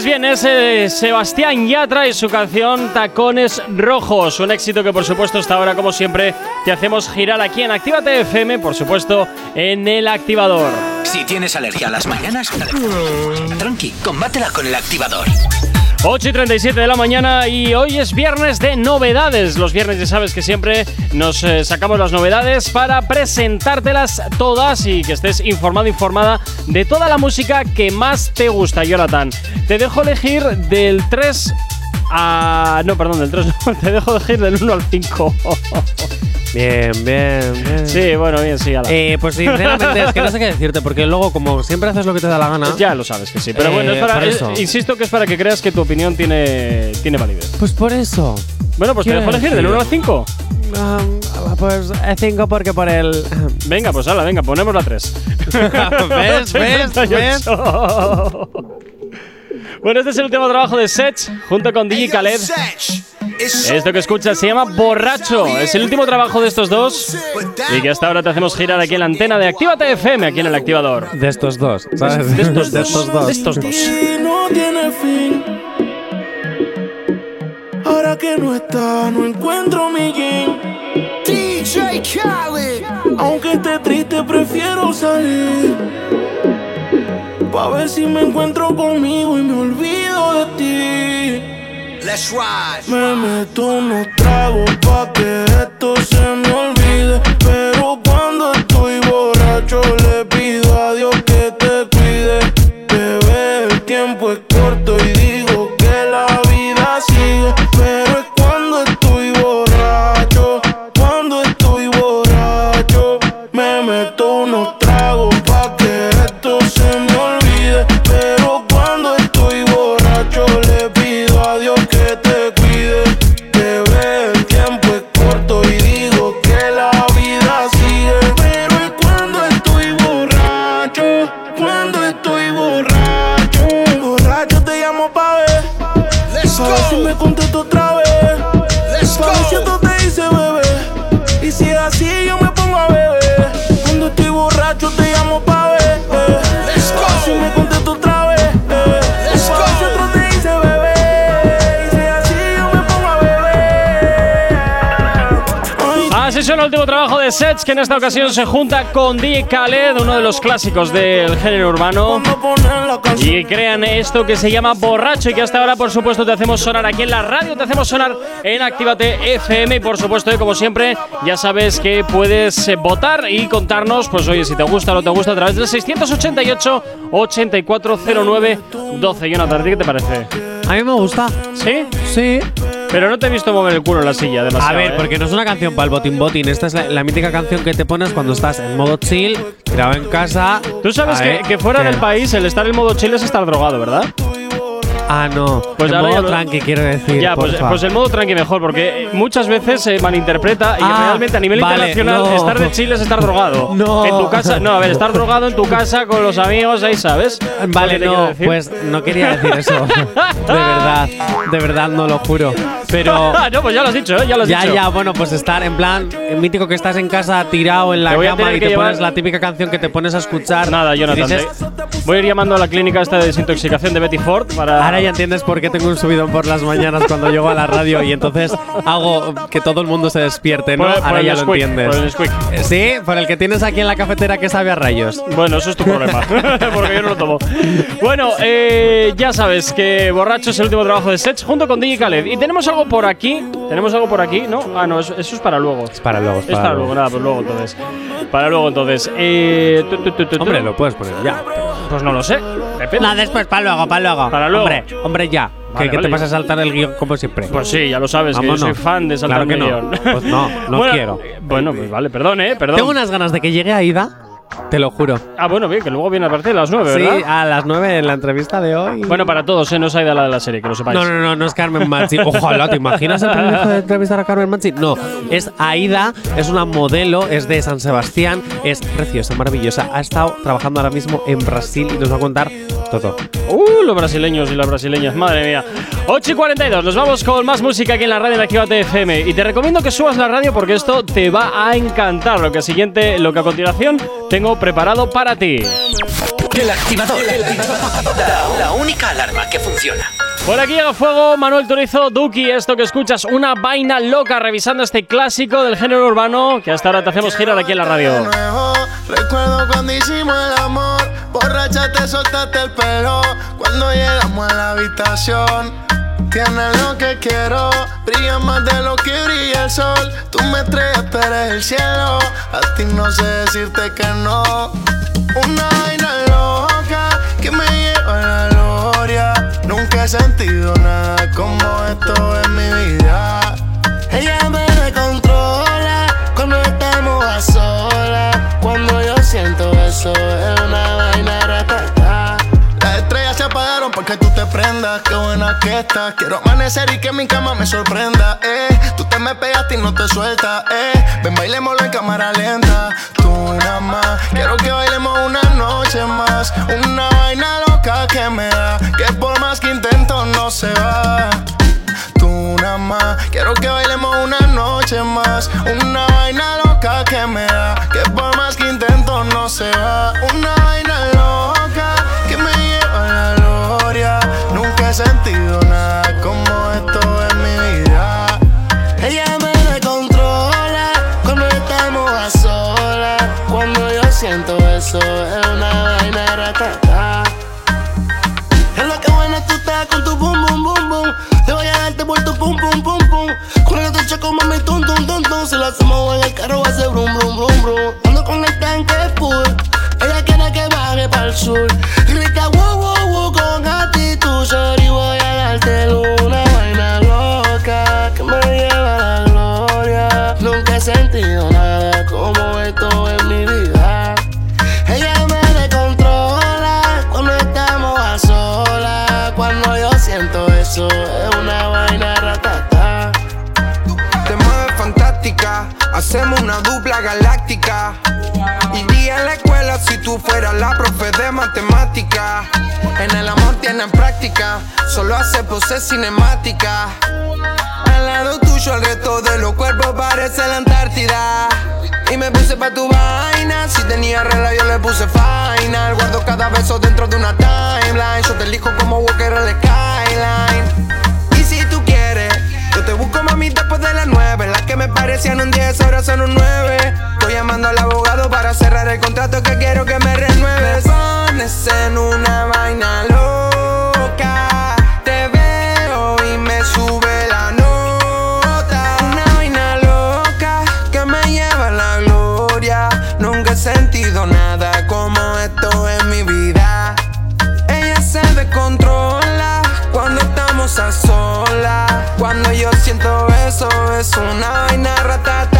Conoces bien, es eh, Sebastián Yatra y su canción Tacones Rojos. Un éxito que, por supuesto, hasta ahora, como siempre, te hacemos girar aquí en Actívate FM, por supuesto, en el activador. Si tienes alergia a las mañanas, tranqui, combátela con el activador. 8 y 37 de la mañana y hoy es viernes de novedades. Los viernes ya sabes que siempre nos eh, sacamos las novedades para presentártelas todas y que estés informado, informada de toda la música que más te gusta, Jonathan. Te dejo elegir del 3 a... No, perdón, del 3 no, te dejo elegir del 1 al 5. Bien, bien, bien. Sí, bueno, bien, sí, ala. Eh, pues sinceramente es que no sé qué decirte, porque luego, como siempre haces lo que te da la gana. Ya lo sabes que sí, pero bueno, es Eh, para, eso. eh, insisto que es para que creas que tu opinión tiene, tiene validez. Pues por eso. Bueno, pues te dejo elegir del decir- 1 al 5. Ah, pues 5 porque por el. Venga, pues hala, venga, ponemos la 3. ¿Ves? ¿Ves? ¿Ves? Bueno, este es el último trabajo de Sech junto con DJ Khaled. Esto que escuchas se llama Borracho. Es el último trabajo de estos dos y que hasta ahora te hacemos girar aquí en la antena de Actívate FM, aquí en el activador. De estos dos, ¿sabes? De estos De dos. estos dos. De estos dos. No tiene fin. Ahora que no está, no encuentro mi jean. DJ Khaled. Aunque esté triste, prefiero salir. Pa' ver si me encuentro conmigo y me olvido de ti. Let's ride. Me meto unos tragos pa' que esto se me olvide. Pero cuando estoy borracho le pido a Dios que te cuide. Bebé, el tiempo es corto y el último trabajo de Sets, que en esta ocasión se junta con DJ Khaled, uno de los clásicos del género urbano. Y crean esto que se llama Borracho y que hasta ahora, por supuesto, te hacemos sonar aquí en la radio, te hacemos sonar en Actívate FM. Y por supuesto, como siempre, ya sabes que puedes eh, votar y contarnos, pues oye, si te gusta o no te gusta, a través del 688-8409-12. Jonathan, ¿a ti qué te parece? A mí me gusta. ¿Sí? Sí. Pero no te he visto mover el culo en la silla demasiado. A ver, ¿eh? porque no es una canción para el botín botín. Esta es la, la mítica canción que te pones cuando estás en modo chill, grabado en casa. Tú sabes que, que fuera del país el estar en modo chill es estar drogado, ¿verdad? Ah, no. Pues en ahora modo ya lo- tranqui, quiero decir. Ya, pues, porfa. pues el modo tranqui mejor, porque muchas veces se malinterpreta y Ah, realmente a nivel vale, internacional no. estar de Chile es estar drogado. No. En tu casa, no, a ver, estar drogado en tu casa con los amigos, ahí sabes. Vale, Lo que te quiero no, decir. pues no quería decir eso. de verdad, de verdad no lo juro. Pero. no, pues ya lo has dicho, ¿eh? ya lo has ya, dicho. ya, bueno, pues estar en plan eh, mítico que estás en casa tirado en la Te voy a cama tener y que te llevar- pones la típica canción que te pones a escuchar. Nada, Jonathan. Dices, te- Voy a ir llamando a la clínica esta de desintoxicación de Betty Ford para. Ahora ya entiendes por qué tengo un subidón por las mañanas cuando llego a la radio y entonces hago que todo el mundo se despierte, ¿no? Por- por Ahora el ya lo squeak, entiendes. por el Sí, por el que tienes aquí en la cafetera que sabe a rayos. Bueno, eso es tu problema, porque yo no lo tomo. Bueno, eh, ya sabes que Borracho es el último trabajo de Sets junto con DJ Khaled. Y tenemos algo por aquí. Tenemos algo por aquí, ¿no? Ah, no, eso, eso es para luego. Es para luego, es para luego, nada, pues luego entonces. Para luego entonces. Eh, tu, tu, tu. Hombre, lo puedes poner ya. Pues no lo sé. Depende. No, después, para luego, para luego. Para luego. Hombre, hombre, ya. Vale, que, vale, te vas a saltar el guion como siempre. Pues sí, ya lo sabes, que yo soy fan de saltar Claro que el no. guion. Pues no, no Bueno, quiero. eh, Bueno, pues vale, perdón, eh, perdón. Tengo unas ganas de que llegue Aida, te lo juro. Ah, bueno, bien, que luego viene a partir de las 9, ¿verdad? Sí, a las 9 en la entrevista de hoy. Bueno, para todos, ¿eh? No es Aida la de la serie, que lo sepáis. No, no, no, no es Carmen Machi. Ojalá, ¿te imaginas el privilegio de entrevistar a Carmen Machi? No, es Aida, es una modelo, es de San Sebastián, es preciosa, maravillosa. Ha estado trabajando ahora mismo en Brasil y nos va a contar todo. Uh, los brasileños y las brasileñas, madre mía. 8 y 42, nos vamos con más música aquí en la radio de Actívate FM. Y te recomiendo que subas la radio porque esto te va a encantar. Lo que siguiente, lo que a continuación tengo preparado para ti. El activador. La, la única alarma que funciona. Por aquí llega fuego Manuel Turizo, Duki, esto que escuchas, una vaina loca revisando este clásico del género urbano que hasta ahora te hacemos girar aquí en la radio. Recuerdo cuando hicimos el amor. Borracha te soltaste el pelo. Cuando llegamos a la habitación. Tienes lo que quiero. Brilla más de lo que brilla el sol. Tú me estrellas, tú eres el cielo. A ti no sé decirte que no. Una vaina loca que me lleva a la gloria. Nunca he sentido nada como esto en mi vida. Ella me controla cuando estamos a solas. Cuando yo siento eso, Qué buena que estás. Quiero amanecer y que mi cama me sorprenda. Eh, tú te me pegaste y no te sueltas. Eh, ven, bailémoslo en cámara lenta. Tú nada más. Quiero que bailemos una noche más. Una vaina loca que me da. Que por más que intento no se va tú nada más. Quiero que bailemos una noche más. Una vaina loca que me da. Que por más que intento no se va. Una vaina eso, es una vaina ratata. Es lo que buena tú estás con tu boom, boom, boom, boom. Te voy a darte por tu pum, pum, pum, pum. Con el choco, mami, tum, tum, tum, tum. Si lo hacemos en el carro, va a ser brum, brum, brum, brum. Ando con el tanque full. Ella quiere que baje para el sur. Hacemos una dupla galáctica. Iría a la escuela si tú fueras la profe de matemática. En el amor te tiene práctica, solo hace poses cinemática. Al lado tuyo el resto de los cuerpos parece la Antártida. Y me puse pa' tu vaina, si tenía regla yo le puse final. Guardo cada beso dentro de una timeline, yo te elijo como Walker en la skyline. Busco mami después de las nueve. Las que me parecían un 10 ahora son un 9. Estoy llamando al abogado para cerrar el contrato que quiero que me renueves. Me pones en una vaina loca. Es una vaina ratata.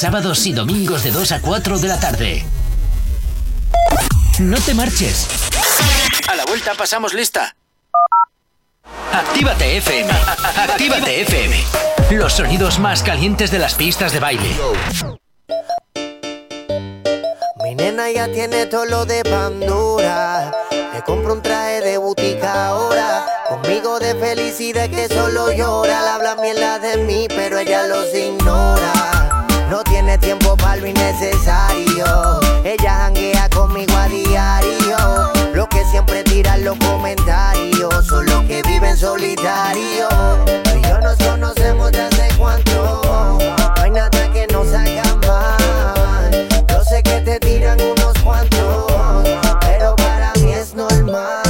Sábados y domingos de 2 a 4 de la tarde. No te marches. A la vuelta pasamos lista. Actívate FM. Actívate FM. Los sonidos más calientes de las pistas de baile. Mi nena ya tiene todo lo de Pandora. Le compro un traje de butica ahora. Conmigo de felicidad que solo llora. Le habla mierda de mí, pero ella los ignora. No tiene tiempo para lo innecesario. Ella janguea conmigo a diario. Lo que siempre tiran los comentarios son los que viven solitario. Tú y yo nos conocemos de hace cuánto. No hay nada que nos haga mal. Yo sé que te tiran unos cuantos, pero para mí es normal.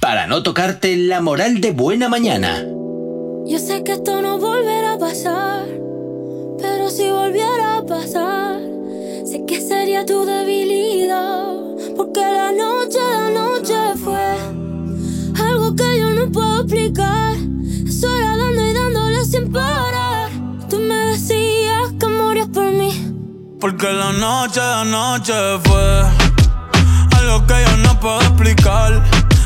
para no tocarte la moral de buena mañana. Yo sé que esto no volverá a pasar, pero si volviera a pasar, sé que sería tu debilidad, porque la noche, la noche fue algo que yo no puedo explicar. Eso era dando y dándole sin parar. Tú me decías que morías por mí. Porque la noche, la noche fue algo que yo no puedo explicar.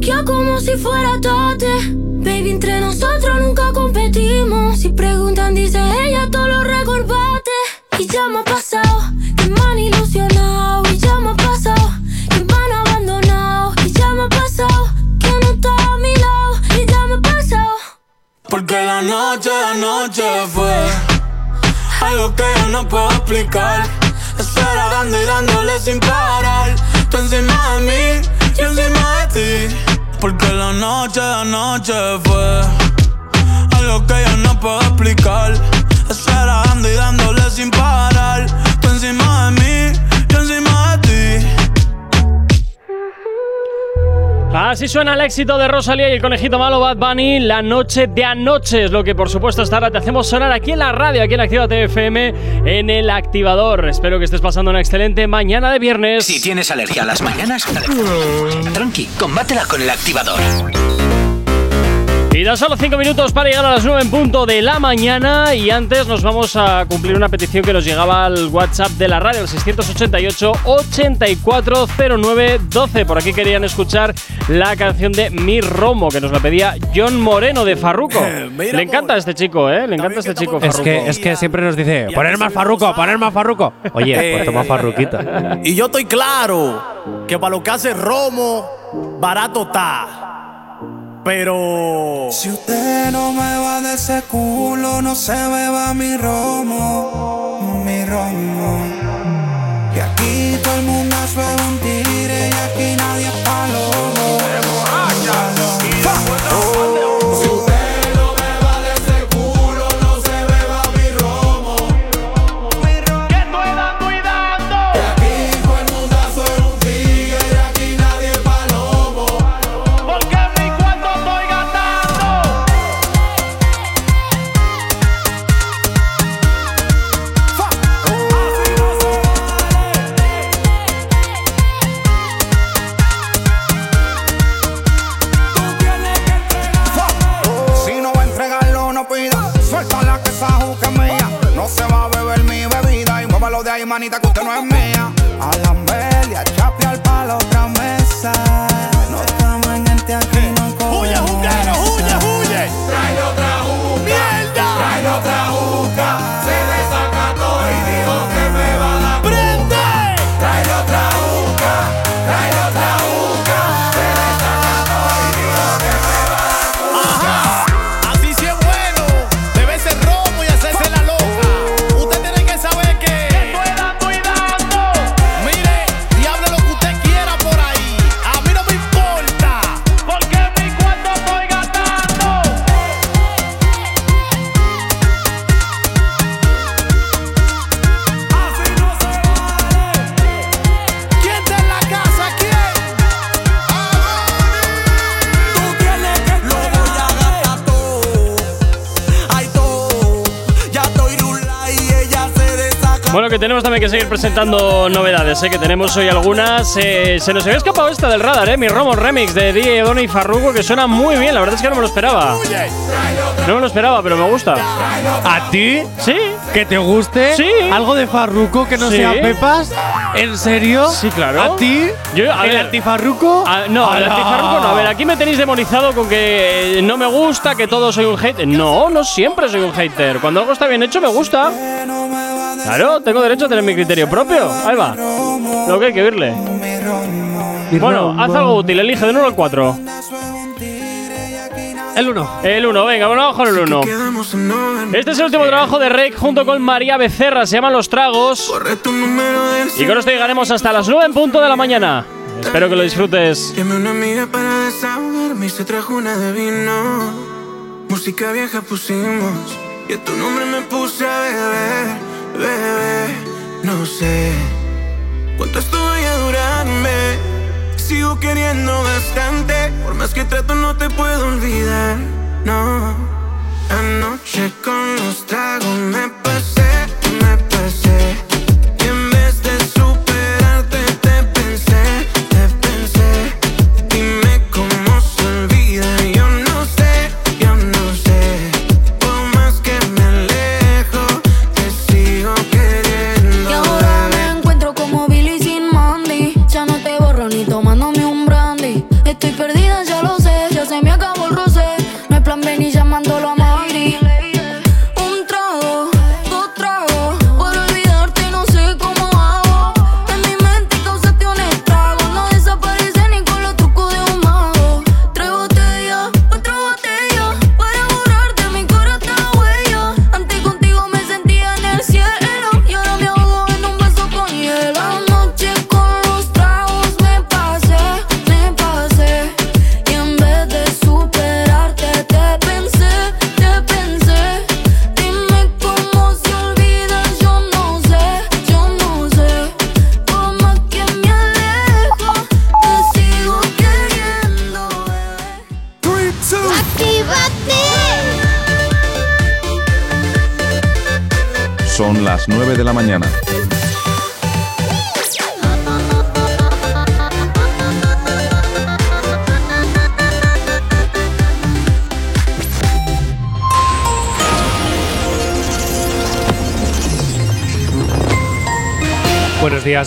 buqueó como si fuera tote. Baby, entre nosotros nunca competimos. Si preguntan, dice ella, todo lo recorbate. Y ya me ha pasado, que me han ilusionado. Y ya me ha pasado, que me han abandonado. Y ya me ha pasado, que no está a mi lado. Y ya me ha pasado. Porque la noche, la noche fue algo que yo no puedo explicar. Espera dando y dándole sin parar. Tú encima de mí, yo encima de ti. Porque la noche de anoche fue algo que yo no puedo explicar. Estar dando y dándole sin parar. Tú encima de mí, yo encima Así suena el éxito de Rosalía y el conejito malo Bad Bunny. La noche de anoche es lo que, por supuesto, esta hora te hacemos sonar aquí en la radio, aquí en Activa TFM, en el activador. Espero que estés pasando una excelente mañana de viernes. Si tienes alergia a las mañanas, tranqui, combátela con el activador. Y dan solo 5 minutos para llegar a las 9 en punto de la mañana. Y antes nos vamos a cumplir una petición que nos llegaba al WhatsApp de la radio, el 688-840912. Por aquí querían escuchar la canción de Mi Romo, que nos la pedía John Moreno de Farruco. Le encanta a este chico, ¿eh? Le encanta a este chico Es Farruko. que, es que siempre nos dice, poner más farruco, poner más farruco. Oye, pues toma farruquita. Y yo estoy claro que para lo que hace Romo, barato está. Pero. Si usted no me va de ese culo, no se beba mi romo, mi romo. Y aquí todo el mundo se un tigre y aquí nadie es palomo. Manita, que usted no es mía. Tenemos también que seguir presentando novedades, ¿eh? que tenemos hoy algunas. Eh, se nos había escapado esta del radar, ¿eh? mi Romo Remix de DJ Donny y Farruko, que suena muy bien, la verdad es que no me lo esperaba. No me lo esperaba, pero me gusta. ¿A ti? ¿Sí? ¿Que te guste? Sí. ¿Algo de farruco que no Sí. sea Pepas? ¿En serio? Sí, claro. ¿A ti? Yo, a ¿El ver, antifarruco? Ah, no, el antifarruco no. A ver, aquí me tenéis demonizado con que eh, no me gusta, que todo soy un hater. No, no siempre soy un hater. Cuando algo está bien hecho, me gusta. Claro, tengo derecho a tener mi criterio propio. Ahí va. Lo que hay que oírle. Bueno, haz algo útil, elige de 1 al 4. El 1. El 1, venga, bueno, vamos con el 1. Este es el último trabajo de Rake junto con María Becerra, se llama Los Tragos. Y con esto llegaremos hasta las 9 en punto de la mañana. Espero que lo disfrutes. Una amiga para desahogarme y se trajo una de vino. Música vieja pusimos y a tu nombre me puse a beber, bebé. No sé cuánto esto vaya a durarme. Sigo queriendo bastante, por más que trato no te puedo olvidar. No, anoche con los tragos me pasé,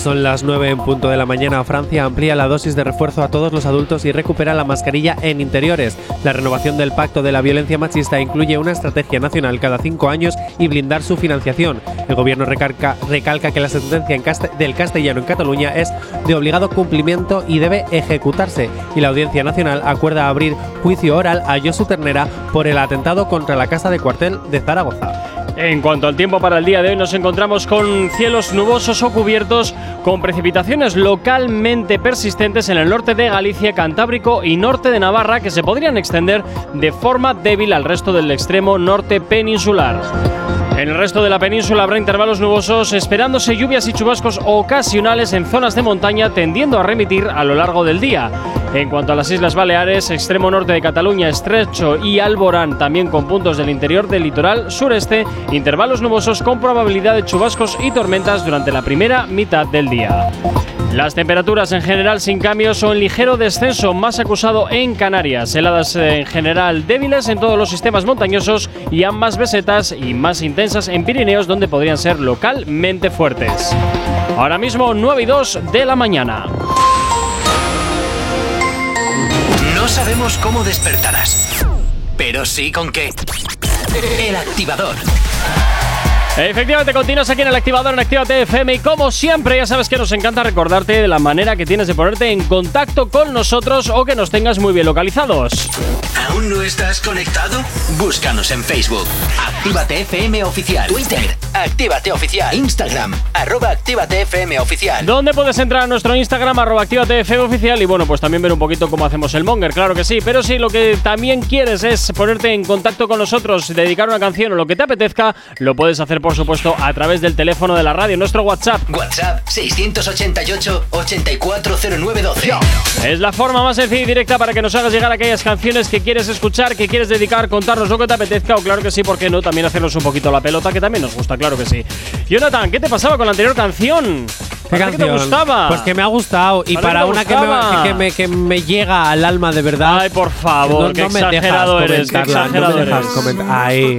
son las 9 en punto de la mañana. Francia amplía la dosis de refuerzo a todos los adultos y recupera la mascarilla en interiores. La renovación del Pacto de la Violencia Machista incluye una estrategia nacional cada cinco años y blindar su financiación. El gobierno recalca, recalca que la sentencia en cast- del castellano en Cataluña es de obligado cumplimiento y debe ejecutarse. Y la Audiencia Nacional acuerda abrir juicio oral a Josu Ternera por el atentado contra la casa de cuartel de Zaragoza. En cuanto al tiempo para el día de hoy, nos encontramos con cielos nubosos o cubiertos, con precipitaciones localmente persistentes en el norte de Galicia, Cantábrico y norte de Navarra, que se podrían extender de forma débil al resto del extremo norte peninsular. En el resto de la península habrá intervalos nubosos, esperándose lluvias y chubascos ocasionales en zonas de montaña, tendiendo a remitir a lo largo del día. En cuanto a las Islas Baleares, extremo norte de Cataluña, Estrecho y Alborán, también con puntos del interior del litoral sureste, intervalos nubosos con probabilidad de chubascos y tormentas durante la primera mitad del día. Las temperaturas en general sin cambios o en ligero descenso, más acusado en Canarias. Heladas eh, en general débiles en todos los sistemas montañosos y ambas besetas y más intensas en Pirineos, donde podrían ser localmente fuertes. Ahora mismo 9 y 2 de la mañana. No sabemos cómo despertarás, pero sí con qué. El activador. Efectivamente, continúas aquí en el activador en Actívate FM y como siempre ya sabes que nos encanta recordarte de la manera que tienes de ponerte en contacto con nosotros o que nos tengas muy bien localizados. ¿Aún no estás conectado? Búscanos en Facebook. Actívate FM Oficial. Twitter. Actívate Oficial. Instagram. Arroba Actívate FM Oficial. ¿Dónde puedes entrar a nuestro Instagram, arroba Actívate FM oficial? Y bueno, pues también ver un poquito cómo hacemos el monger, claro que sí. Pero si lo que también quieres es ponerte en contacto con nosotros, dedicar una canción o lo que te apetezca, lo puedes hacer, por supuesto, a través del teléfono de la radio, nuestro WhatsApp. WhatsApp 688-840912. Es la forma más sencilla y directa para que nos hagas llegar aquellas canciones que quieres escuchar, que quieres dedicar, contarnos lo que te apetezca, o claro que sí, ¿por qué no? También hacernos un poquito la pelota, que también nos gusta, claro que sí. Jonathan, ¿qué te pasaba con la anterior canción? ¿Qué que te canción? gustaba. Pues que me ha gustado. Y para una que me, que, me, que me llega al alma de verdad. Ay, por favor, no, qué no me dejas exagerado eres, qué exagerado no me dejas eres. comentar. Ahí.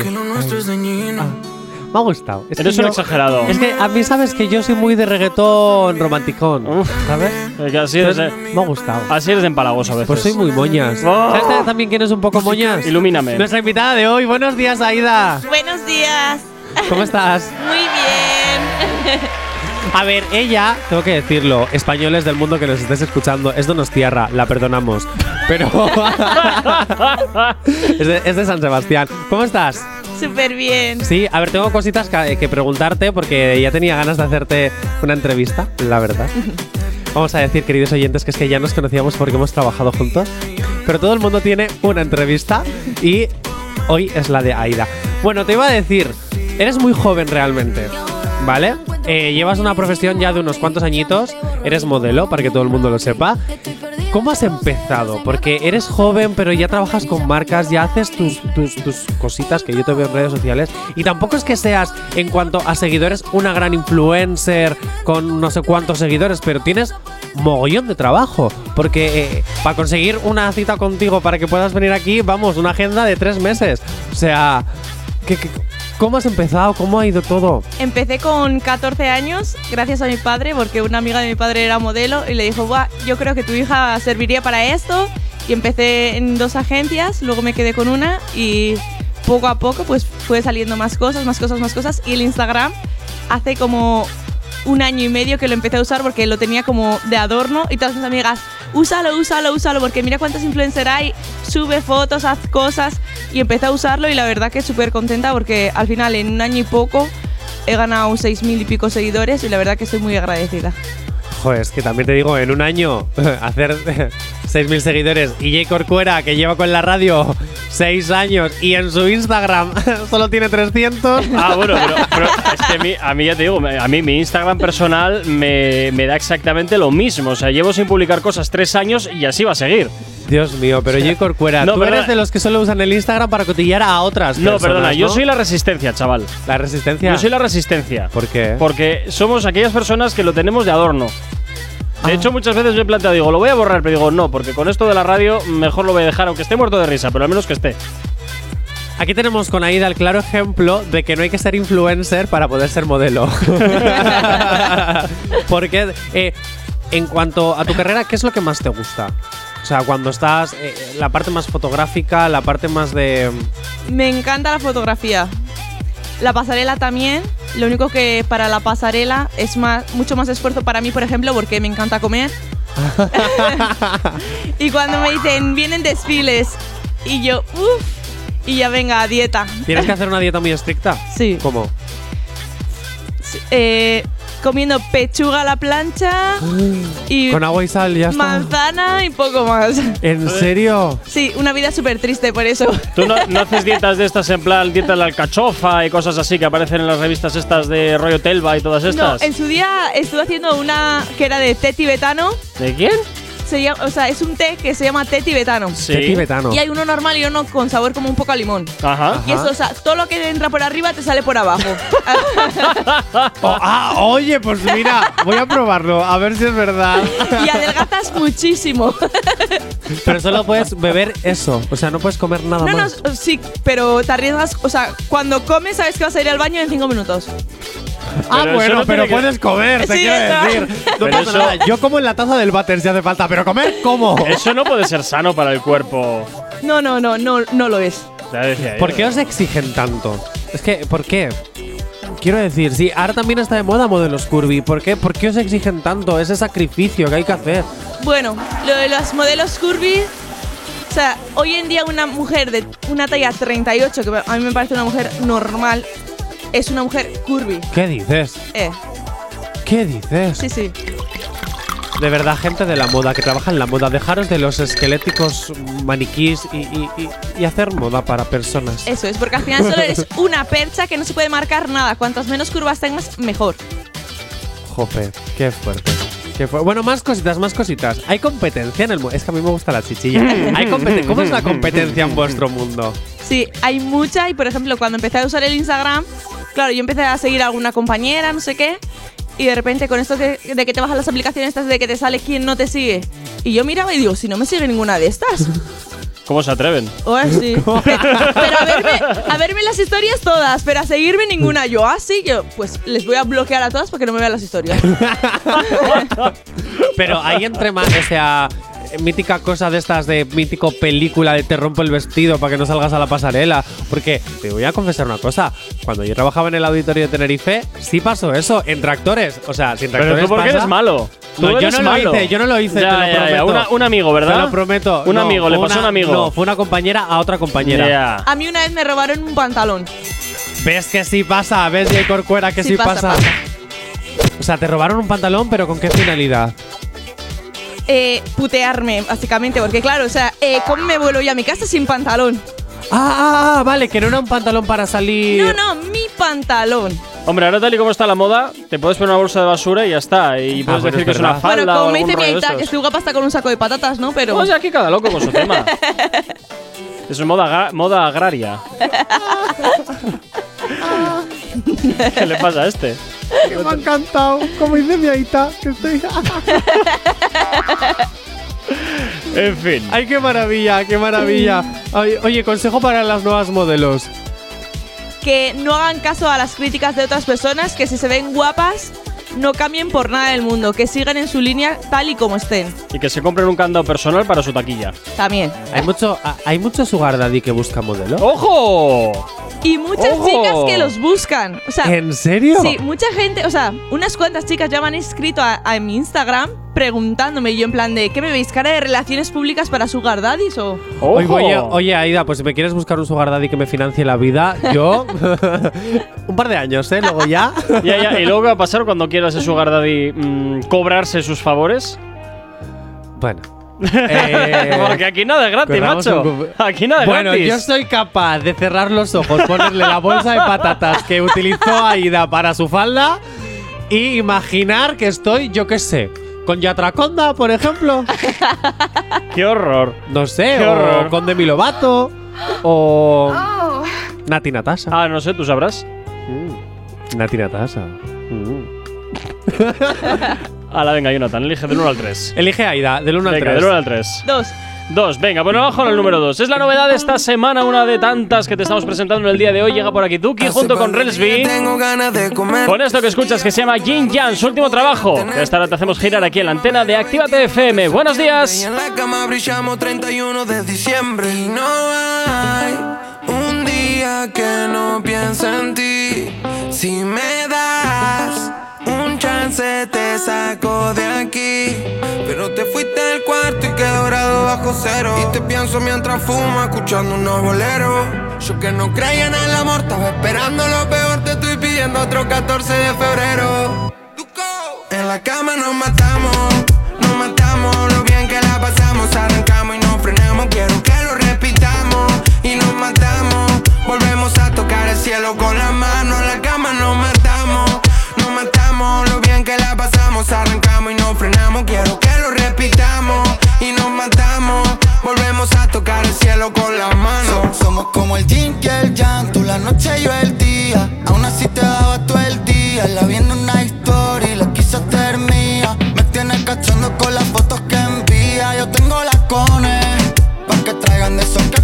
Me ha gustado. Es que Eres un yo- exagerado. Es que a mí sabes que yo soy muy de reggaetón romanticón. ¿Sabes? Es que así eres, Entonces, me ha gustado. así eres de empalagoso a veces. Pues soy muy moñas. Oh. ¿Sabes también quién es un poco moñas? Ilumíname. Nuestra invitada de hoy. Buenos días, Aida. Buenos días. ¿Cómo estás? Muy bien. A ver, ella, tengo que decirlo, españoles del mundo que nos estés escuchando, es Donostiarra, la perdonamos. Pero. es, de, es de San Sebastián. ¿Cómo estás? Súper bien. Sí, a ver, tengo cositas que, que preguntarte porque ya tenía ganas de hacerte una entrevista, la verdad. Vamos a decir, queridos oyentes, que es que ya nos conocíamos porque hemos trabajado juntos. Pero todo el mundo tiene una entrevista y hoy es la de Aida. Bueno, te iba a decir, eres muy joven realmente, ¿vale? Eh, llevas una profesión ya de unos cuantos añitos, eres modelo, para que todo el mundo lo sepa. ¿Cómo has empezado? Porque eres joven, pero ya trabajas con marcas, ya haces tus, tus, tus cositas que yo te veo en redes sociales. Y tampoco es que seas, en cuanto a seguidores, una gran influencer con no sé cuántos seguidores, pero tienes mogollón de trabajo. Porque eh, para conseguir una cita contigo para que puedas venir aquí, vamos, una agenda de tres meses. O sea, ¿qué- qué- cómo has empezado? ¿Cómo ha ido todo? Empecé con 14 años, gracias a mi padre, porque una amiga de mi padre era modelo y le dijo, Buah, yo creo que tu hija serviría para esto. Y empecé en dos agencias, luego me quedé con una y poco a poco pues fue saliendo más cosas, más cosas, más cosas. Y el Instagram hace como un año y medio que lo empecé a usar porque lo tenía como de adorno y todas mis amigas, úsalo, úsalo, úsalo, porque mira cuántos influencers hay, sube fotos, haz cosas y empecé a usarlo y la verdad que súper contenta porque al final en un año y poco he ganado seis mil y pico seguidores y la verdad que estoy muy agradecida. Joder, es que también te digo, en un año hacer 6.000 seguidores y Jay Corcuera, que lleva con la radio 6 años y en su Instagram solo tiene 300. Ah, bueno, pero, pero es que a mí, a mí ya te digo, a mí mi Instagram personal me, me da exactamente lo mismo. O sea, llevo sin publicar cosas tres años y así va a seguir. Dios mío, pero Jay Corcuera, No, tú perdona. eres de los que solo usan el Instagram para cotillar a otras No, personas, perdona, yo soy la resistencia, chaval. La resistencia. Yo soy la resistencia. ¿Por qué? Porque somos aquellas personas que lo tenemos de adorno. De Ah. hecho, muchas veces me he planteado, digo, lo voy a borrar, pero digo, no, porque con esto de la radio mejor lo voy a dejar, aunque esté muerto de risa, pero al menos que esté. Aquí tenemos con Aida el claro ejemplo de que no hay que ser influencer para poder ser modelo. Porque eh, en cuanto a tu carrera, ¿qué es lo que más te gusta? O sea, cuando estás, eh, la parte más fotográfica, la parte más de... Me encanta la fotografía. La pasarela también. Lo único que para la pasarela es más, mucho más esfuerzo para mí, por ejemplo, porque me encanta comer. y cuando me dicen, vienen desfiles, y yo, uff, y ya venga, a dieta. ¿Tienes que hacer una dieta muy estricta? Sí. ¿Cómo? Eh, comiendo pechuga a la plancha y Con agua y sal, ya está. manzana y poco más. ¿En serio? Sí, una vida súper triste por eso. ¿Tú no, no haces dietas de estas en plan dieta de la alcachofa y cosas así que aparecen en las revistas estas de rollo Telva y todas No, estas? en su día estuve haciendo una que era de té tibetano. ¿De quién? Se llama, o sea, es un té que se llama té tibetano. Sí. Té tibetano. Y hay uno normal y uno con sabor como un poco a limón. Ajá. Y eso, o sea, todo lo que entra por arriba te sale por abajo. Oh, ah, oye, pues mira, voy a probarlo, a ver si es verdad. y adelgazas muchísimo. Pero solo puedes beber eso, o sea, no puedes comer nada No, no, más. sí, pero te arriesgas, o sea, cuando comes sabes que vas a ir al baño en cinco minutos. Ah, Pero bueno, no pero que- puedes comer, te Sí, quiero eso. decir. No Pero pasa eso- nada. Yo como en la taza del váter si hace falta, pero comer, ¿cómo? Eso no puede ser sano para el cuerpo. No, no, no, no, no lo es. ¿Por qué os exigen tanto? Es que, ¿por qué? Quiero decir, sí, ahora también está de moda modelos curvy. ¿Por qué? ¿Por qué os exigen tanto? Ese sacrificio que hay que hacer. Bueno, lo de los modelos curvy, o sea, hoy en día una mujer de una talla 38, que a mí me parece una mujer normal, es una mujer curvy. ¿Qué dices? Eh, ¿Qué dices? sí, sí. De verdad, gente de la moda que trabaja en la moda, dejaros de los esqueléticos maniquís y, y- y- y hacer moda para personas. Eso es, porque al final solo eres una percha que no se puede marcar nada. Cuantas menos curvas tengas, mejor. Jope, qué fuerte. Qué fu- bueno, más cositas, más cositas. ¿Hay competencia en el mundo? Es que a mí me gusta la chichilla. ¿Hay competen- ¿Cómo es la competencia en vuestro mundo? Sí, hay mucha y por ejemplo cuando empecé a usar el Instagram, claro, yo empecé a seguir a alguna compañera, no sé qué, y de repente con esto que- de que te bajan las aplicaciones estas de que te sale quién no te sigue, y yo miraba y digo, si no me sigue ninguna de estas. ¿Cómo se atreven? Oh, sí. Pe- pero a verme, a verme las historias todas, pero a seguirme ninguna. Yo así, yo pues les voy a bloquear a todas porque no me vean las historias. Pero hay entre más, o sea, mítica cosa de estas de mítico película de te rompo el vestido para que no salgas a la pasarela. Porque te voy a confesar una cosa. Cuando yo trabajaba en el auditorio de Tenerife, sí pasó eso, entre actores. O sea, sin Pero tractores tú porque pasa- eres malo. Tú No, yo no malo. lo hice, yo no lo hice, Ya, te lo ya, ya. prometo. Una- un amigo, ¿verdad? Te lo prometo. Un No, amigo, le pasó a un amigo. No, fue una compañera a otra compañera. A mí una vez me robaron un pantalón. ¿Ves que sí pasa? ¿Ves, Jay Corcuera, que sí, Sí pasa, pasa. O sea, te robaron un pantalón, pero ¿con qué finalidad? Eh, putearme, básicamente, porque claro, o sea, eh, ¿cómo me vuelvo yo a mi casa sin pantalón? Ah, ah, ah, vale, que no era un pantalón para salir. No, no, mi pantalón. Hombre, ahora tal y como está la moda, te puedes poner una bolsa de basura y ya está. Y puedes bueno, decir es que es una falda bueno, o como me algún dice mi aita, que estoy guapa hasta con un saco de patatas, ¿no? Pero. Pues aquí cada loco con su tema. Es moda, moda agraria. ¿Qué le pasa a este? Que me ha encantado, como dice mi aita, que estoy. En fin. Ay, qué maravilla, qué maravilla. Ay, oye, consejo para las nuevas modelos. que no hagan caso a las críticas de otras personas, que si se ven guapas, no cambien por nada del mundo, que sigan en su línea tal y como estén. Y que se compren un candado personal para su taquilla. También. Hay mucho, hay mucho sugar daddy que busca modelo. ¡Ojo! Y muchas ¡Ojo! chicas que los buscan. O sea, ¿En serio? Sí, mucha gente, o sea, unas cuantas chicas ya me han escrito a, a mi Instagram preguntándome y yo en plan de ¿qué me veis cara de relaciones públicas para Sugar Daddies o Oye, oye, oye, Aida, pues si me quieres buscar un sugar daddy que me financie la vida, yo. un par de años, ¿eh? Luego ya. Ya, ya. ¿Y luego qué va a pasar cuando quieras ese Sugar Daddy mm, cobrarse sus favores? Bueno. Eh, Porque aquí nada es gratis, macho. un Aquí nada es Bueno, gratis. yo soy capaz de cerrar los ojos, ponerle la bolsa de patatas que utilizó Aida para su falda y imaginar que estoy, yo qué sé, con Yatraconda, por ejemplo. Qué horror. No sé, Qué o horror. con Demi Lovato, o Nati Natasha. Ah, no sé, tú sabrás. Mm. Nati Natasha. Mm. Hala, venga, Jonathan, elige del 1 al 3. Elige Aida, del 1 al Venga, 3. del 1 al 3. dos? Dos, venga, bueno, vamos con el número dos. Es la novedad de esta semana, una de tantas que te estamos presentando en el día de hoy. Llega por aquí Duki junto con Relsby. Tengo ganas de comer. Con esto que escuchas que se llama Jin Yang, su último trabajo. Que esta hora te hacemos girar aquí en la antena de Actívate FM. Buenos Y días. en la cama brillamos 31 de diciembre y no hay un día que no piense en ti. Si me das chance te saco de aquí. Pero te fuiste del cuarto y quedé dorado bajo cero. Y te pienso mientras fumo escuchando unos boleros. Yo que no creía en el amor, estaba esperando lo peor. Te estoy pidiendo otro 14 de febrero. En la cama nos matamos, nos matamos, lo bien que la pasamos, arrancamos y nos frenamos, quiero que lo repitamos y nos matamos, volvemos a tocar el cielo con la mano, en la cama nos matamos, lo bien que la pasamos, arrancamos y nos frenamos, quiero que lo repitamos y nos matamos, volvemos a tocar el cielo con la mano. Somos como el yin y el yang, tú la noche y yo el día. Aún así te daba todo el día. La vi en una historia y la quise hacer mía. Me tienes cachando con las fotos que envía. Yo tengo las cones, pa' que traigan de esos que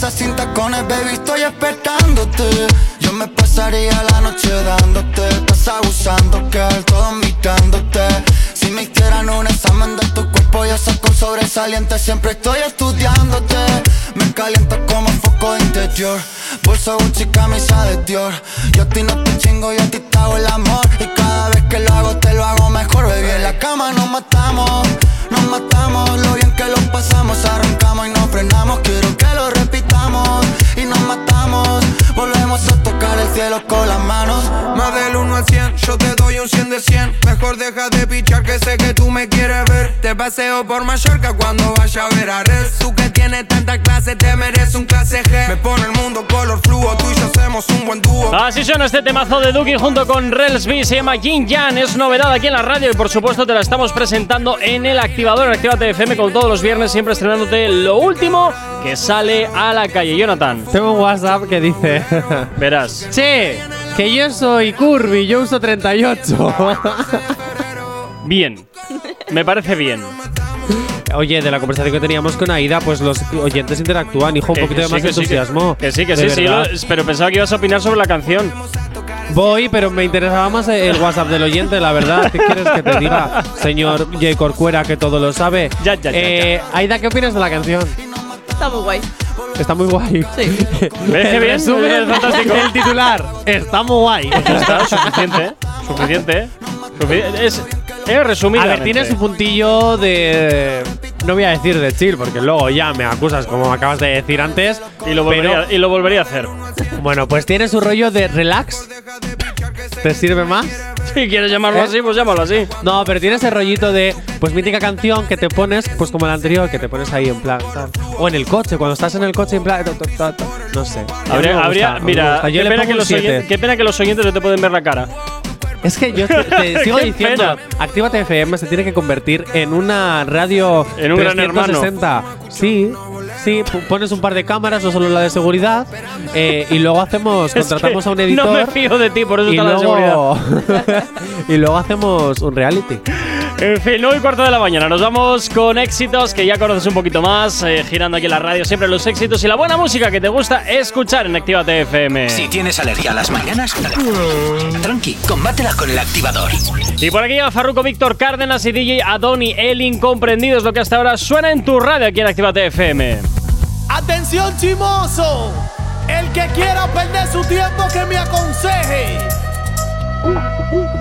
casa sin tacones, baby, estoy esperándote. Yo me pasaría la noche dándote, estás abusando, que todo mirándote. Si me hicieran un examen de tu cuerpo, yo saco un sobresaliente, siempre estoy estudiándote. Me caliento como foco interior, bolso Gucci, camisa de Dior. Yo a ti no te chingo, yo a ti te el amor. Y cada vez que lo hago, te lo hago mejor, baby. En la cama nos matamos, nos matamos. Lo bien que lo pasamos, arrancamos y nos frenamos. Quiero que lo repitamos y nos matamos. Volvemos a tocar el cielo con las manos. Más del 1 al 100, yo te doy un 100 de 100. Mejor deja de pichar que sé que tú me quieres ver. Te paseo por Mallorca cuando vaya a ver a Red. Tú que tienes tanta clase, te mereces un clase G. Me pone el mundo color fluo, tú y yo hacemos un buen dúo. Así suena este temazo de Duki junto con Relsby. Se llama Jin Yang. Es novedad aquí en la radio y por supuesto te la estamos presentando en el activador en Actívate FM con todos los viernes, siempre estrenándote lo último que sale a la calle. Jonathan, Tengo un WhatsApp que dice: verás. Che, que yo soy Curvy, yo uso 38. Bien. Me parece bien. Oye, de la conversación que teníamos con Aida, pues los oyentes interactúan, hijo, un Que- poquito que de sí, más que sí, que- entusiasmo. Que sí, que De sí, sí. verdad. lo- pero pensaba que ibas a opinar sobre la canción. Voy, pero me interesaba más el WhatsApp del oyente, la verdad. ¿Qué quieres que te diga, señor J. Corcuera, que todo lo sabe? Ya, ya, ya, Eh, Aida, ¿qué opinas de la canción? Está muy guay. Está muy guay. Sí. ¿Ves qué El bien? Es fantástico. El titular. Está muy guay. Está, suficiente. Suficiente, ¿eh? Sufici- Es, es resumido. A ver, tiene su puntillo de. No voy a decir de chill, porque luego ya me acusas, como me acabas de decir antes. Y lo, volvería, y lo volvería a hacer. Bueno, pues tiene su rollo de relax. ¿Te sirve más? Si quieres llamarlo ¿Eh? así, pues llámalo así. No, pero tiene ese rollito de, pues mítica canción que te pones, pues como la anterior, que te pones ahí en plan. O en el coche, cuando estás en el coche en plan. No sé. Habría, gusta, mira, qué pena, que los oyentes, qué pena que los oyentes no te pueden ver la cara. Es que yo te, te sigo diciendo, Actívate FM se tiene que convertir en una radio En un gran hermano. 360. Sí, sí, pones un par de cámaras, no solo la de seguridad, eh, y luego hacemos, contratamos a un editor. No me fío de ti, por eso y está la seguridad. luego, y luego hacemos un reality. En fin, 9 y cuarto de la mañana. Nos vamos con éxitos que ya conoces un poquito más, eh, girando aquí en la radio. Siempre los éxitos y la buena música que te gusta escuchar en Actívate FM. Si tienes alergia a las mañanas, tranqui, combátela con el activador. Y por aquí llega Farruko Víctor Cárdenas y DJ Adoni El Incomprendido es lo que hasta ahora suena en tu radio aquí en Actívate FM. Atención chimoso, El que quiera perder su tiempo que me aconseje.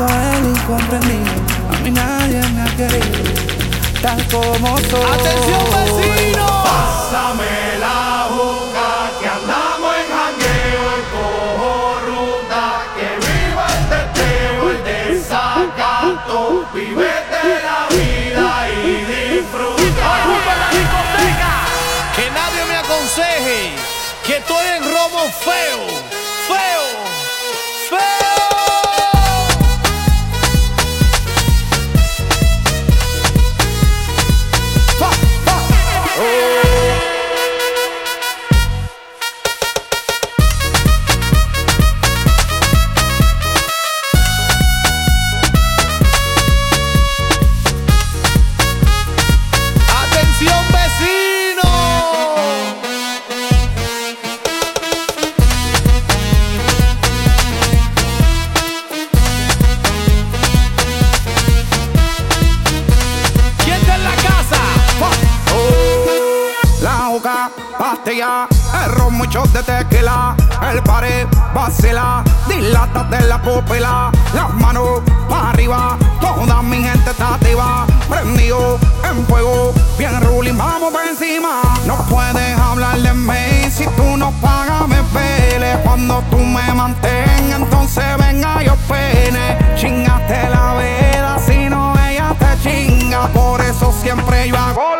He sido el incomprendido, a mí nadie me ha querido, tal como soy. ¡Atención, vecino! Pásame la boca que andamos en jangueo y cojo ruta que viva el teteo, el desacato, vivete la vida y disfruta. la discoteca! Que nadie me aconseje que estoy en romo feo, feo, el ron, muchos de tequila, el pared, vacila, dilata de la pupila, las manos para arriba, toda mi gente está activa, prendido en fuego, bien ruling, vamos por encima. No puedes hablar de mí si tú no pagas, me pele. Cuando tú me mantengas, entonces venga yo pene. Chingaste la vela, si no ella te chinga, por eso siempre yo hago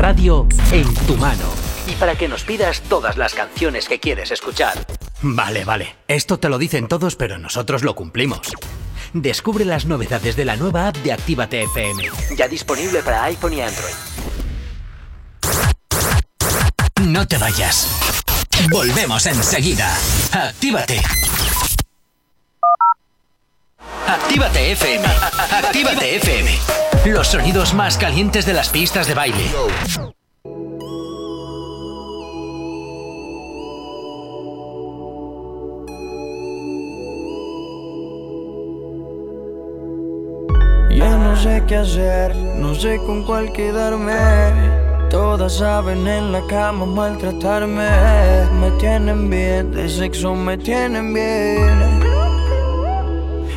radio en tu mano. Y para que nos pidas todas las canciones que quieres escuchar. Vale, vale. Esto te lo dicen todos, pero nosotros lo cumplimos. Descubre las novedades de la nueva app de Actívate FM. Ya disponible para iPhone y Android. No te vayas. Volvemos enseguida. Actívate. Actívate FM. Actívate FM. Los sonidos más calientes de las pistas de baile. Ya no sé qué hacer, no sé con cuál quedarme. Todas saben en la cama maltratarme. Me tienen bien, de sexo me tienen bien.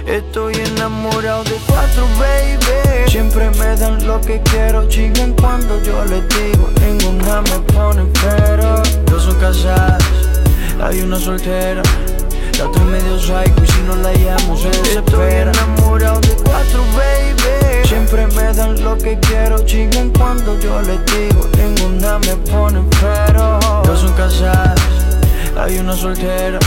Estoy enamorado de cuatro, baby. Siempre me dan lo que quiero, chingan cuando yo les digo. Ninguna me pone pero. Dos son casadas, hay una soltera. La otra medio psycho y si no la llamo se desespera. Estoy enamorado de cuatro, baby. Siempre me dan lo que quiero, chingan cuando yo les digo. Ninguna me pone pero. Dos son casadas, hay una soltera.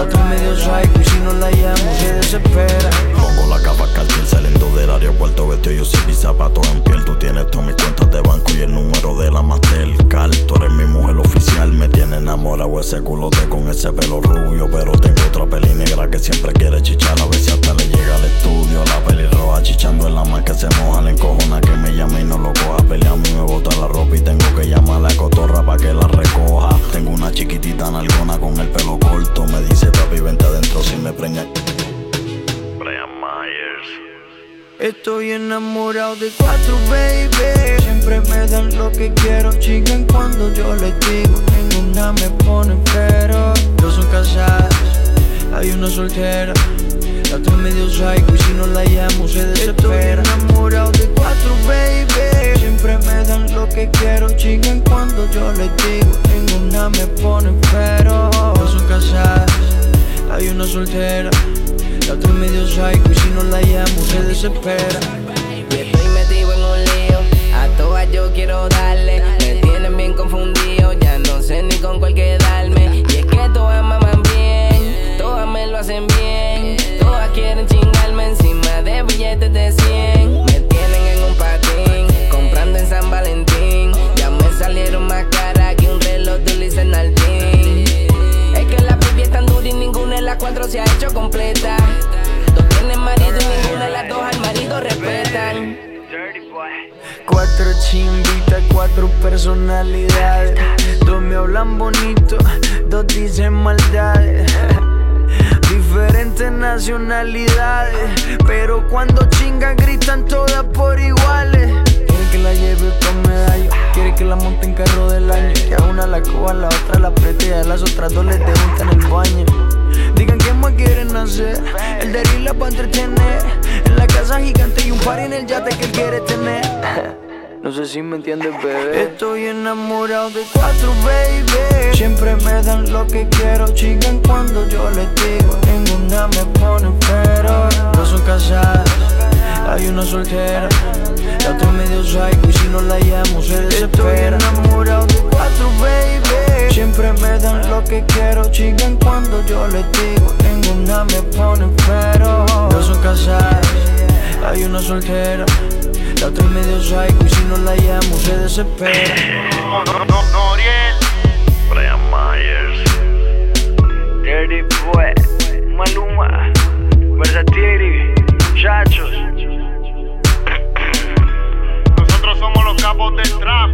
Otra medio psycho y si no la llamo se desespera. Pongo la capa cartel saliendo del aeropuerto Vestido yo sin mis zapatos en piel Tú tienes todas mis cuentas de banco y el número de la Mastercard Tú eres mi mujer oficial, me tiene enamorado ese culote con ese pelo rubio. Pero tengo otra peli negra que siempre quiere chichar. A ver si hasta le llega al estudio. La peli roja chichando en la mar que se moja. Le encojona que me llame y no lo coja. Pelea a mí me bota la ropa y tengo que llamar a la cotorra para que la recoja. Tengo una chiquitita nalgona con el pelo corto. Me dice papi, vente adentro si me preña. Brian Myers. Estoy enamorado de cuatro, baby. Siempre me dan lo que quiero. Chican cuando yo les digo. Ninguna me pone pero. Dos son casadas, hay una soltera. La otra es medio psycho y si no la llamo se desespera. Estoy enamorado de cuatro, baby. Siempre me dan lo que quiero. Chican cuando yo les digo. Ninguna me pone pero. Dos son casadas, hay una soltera. La otra es medio psycho y si no la llamo se desespera. Y estoy metido en un lío. A todas yo quiero darle. Me tienen bien confundido. Ya no sé ni con cuál quedarme. Y es que todas maman bien. Todas me lo hacen bien. Quieren chingarme encima de billetes de 100. Me tienen en un patín. Comprando en San Valentín. Ya me salieron más caras que un reloj de Luis Nardín. Es que la baby es tan dura y ninguna de las cuatro se ha hecho completa. Dos tienen marido y ninguna de las dos al marido respetan. Cuatro chimbitas, cuatro personalidades. Dos me hablan bonito, dos dicen maldades. Diferentes nacionalidades, pero cuando chingan gritan todas por iguales. Quiere que la lleve con medallo, quiere que la monte en carro del año. Que a una la coja, a la otra la apriete y a las otras dos les debuta en el baño. Digan qué más quieren hacer, el de la para entretener. En la casa gigante y un par en el yate que él quiere tener. No sé si me entiendes, bebé. Estoy enamorado de cuatro, baby. Siempre me dan lo que quiero. Chican cuando yo les digo. Ninguna me pone pero. No son casadas, hay una soltera. La otra medio psycho y si no la llamo se desespera. Estoy enamorado de cuatro, baby. Siempre me dan lo que quiero. Chican cuando yo les digo. Ninguna me pone pero. No son casadas, hay una soltera. La otra es medio psycho y si no la llamo se desespera. Brian Myers. Dirty Boy, Maluma, Versatiri, muchachos. Nosotros somos los capos del trap.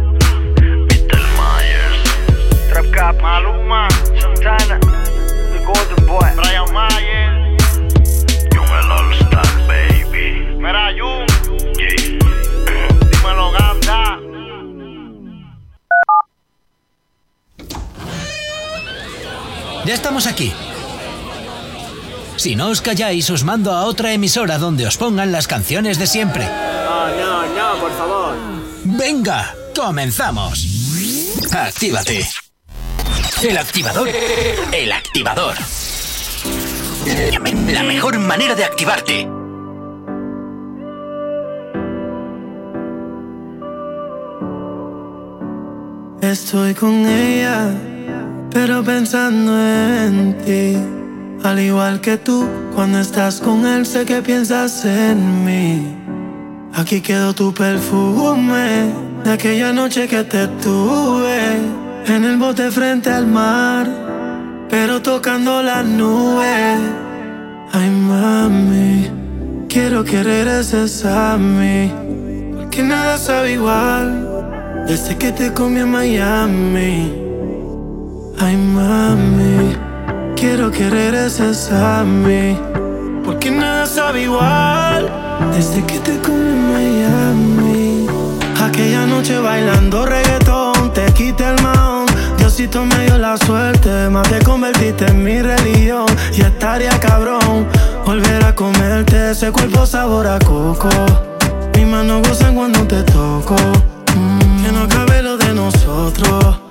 Mr. Myers. Trap Cap, Maluma, Santana, The Golden Boy. Brian Myers. Young el All Star, baby. Mira, Jun. Ya estamos aquí. Si no os calláis, os mando a otra emisora donde os pongan las canciones de siempre. No, no, no, por favor. Venga, comenzamos. Actívate. El activador. El activador. La, me- la mejor manera de activarte. Estoy con ella, pero pensando en ti. Al igual que tú, cuando estás con él, sé que piensas en mí. Aquí quedó tu perfume de aquella noche que te tuve en el bote frente al mar, pero tocando las nubes. Ay, mami, quiero que regreses a mí, porque nada sabe igual desde que te comí en Miami. Ay, mami, quiero que regreses a mí, porque nada sabe igual desde que te comí en Miami. Aquella noche bailando reggaetón, te quité el maón. Diosito me dio la suerte, más te convertiste en mi religión. Y estaría cabrón volver a comerte ese cuerpo sabor a coco. Mis manos gozan cuando te toco. Mm, que no cabe lo de nosotros.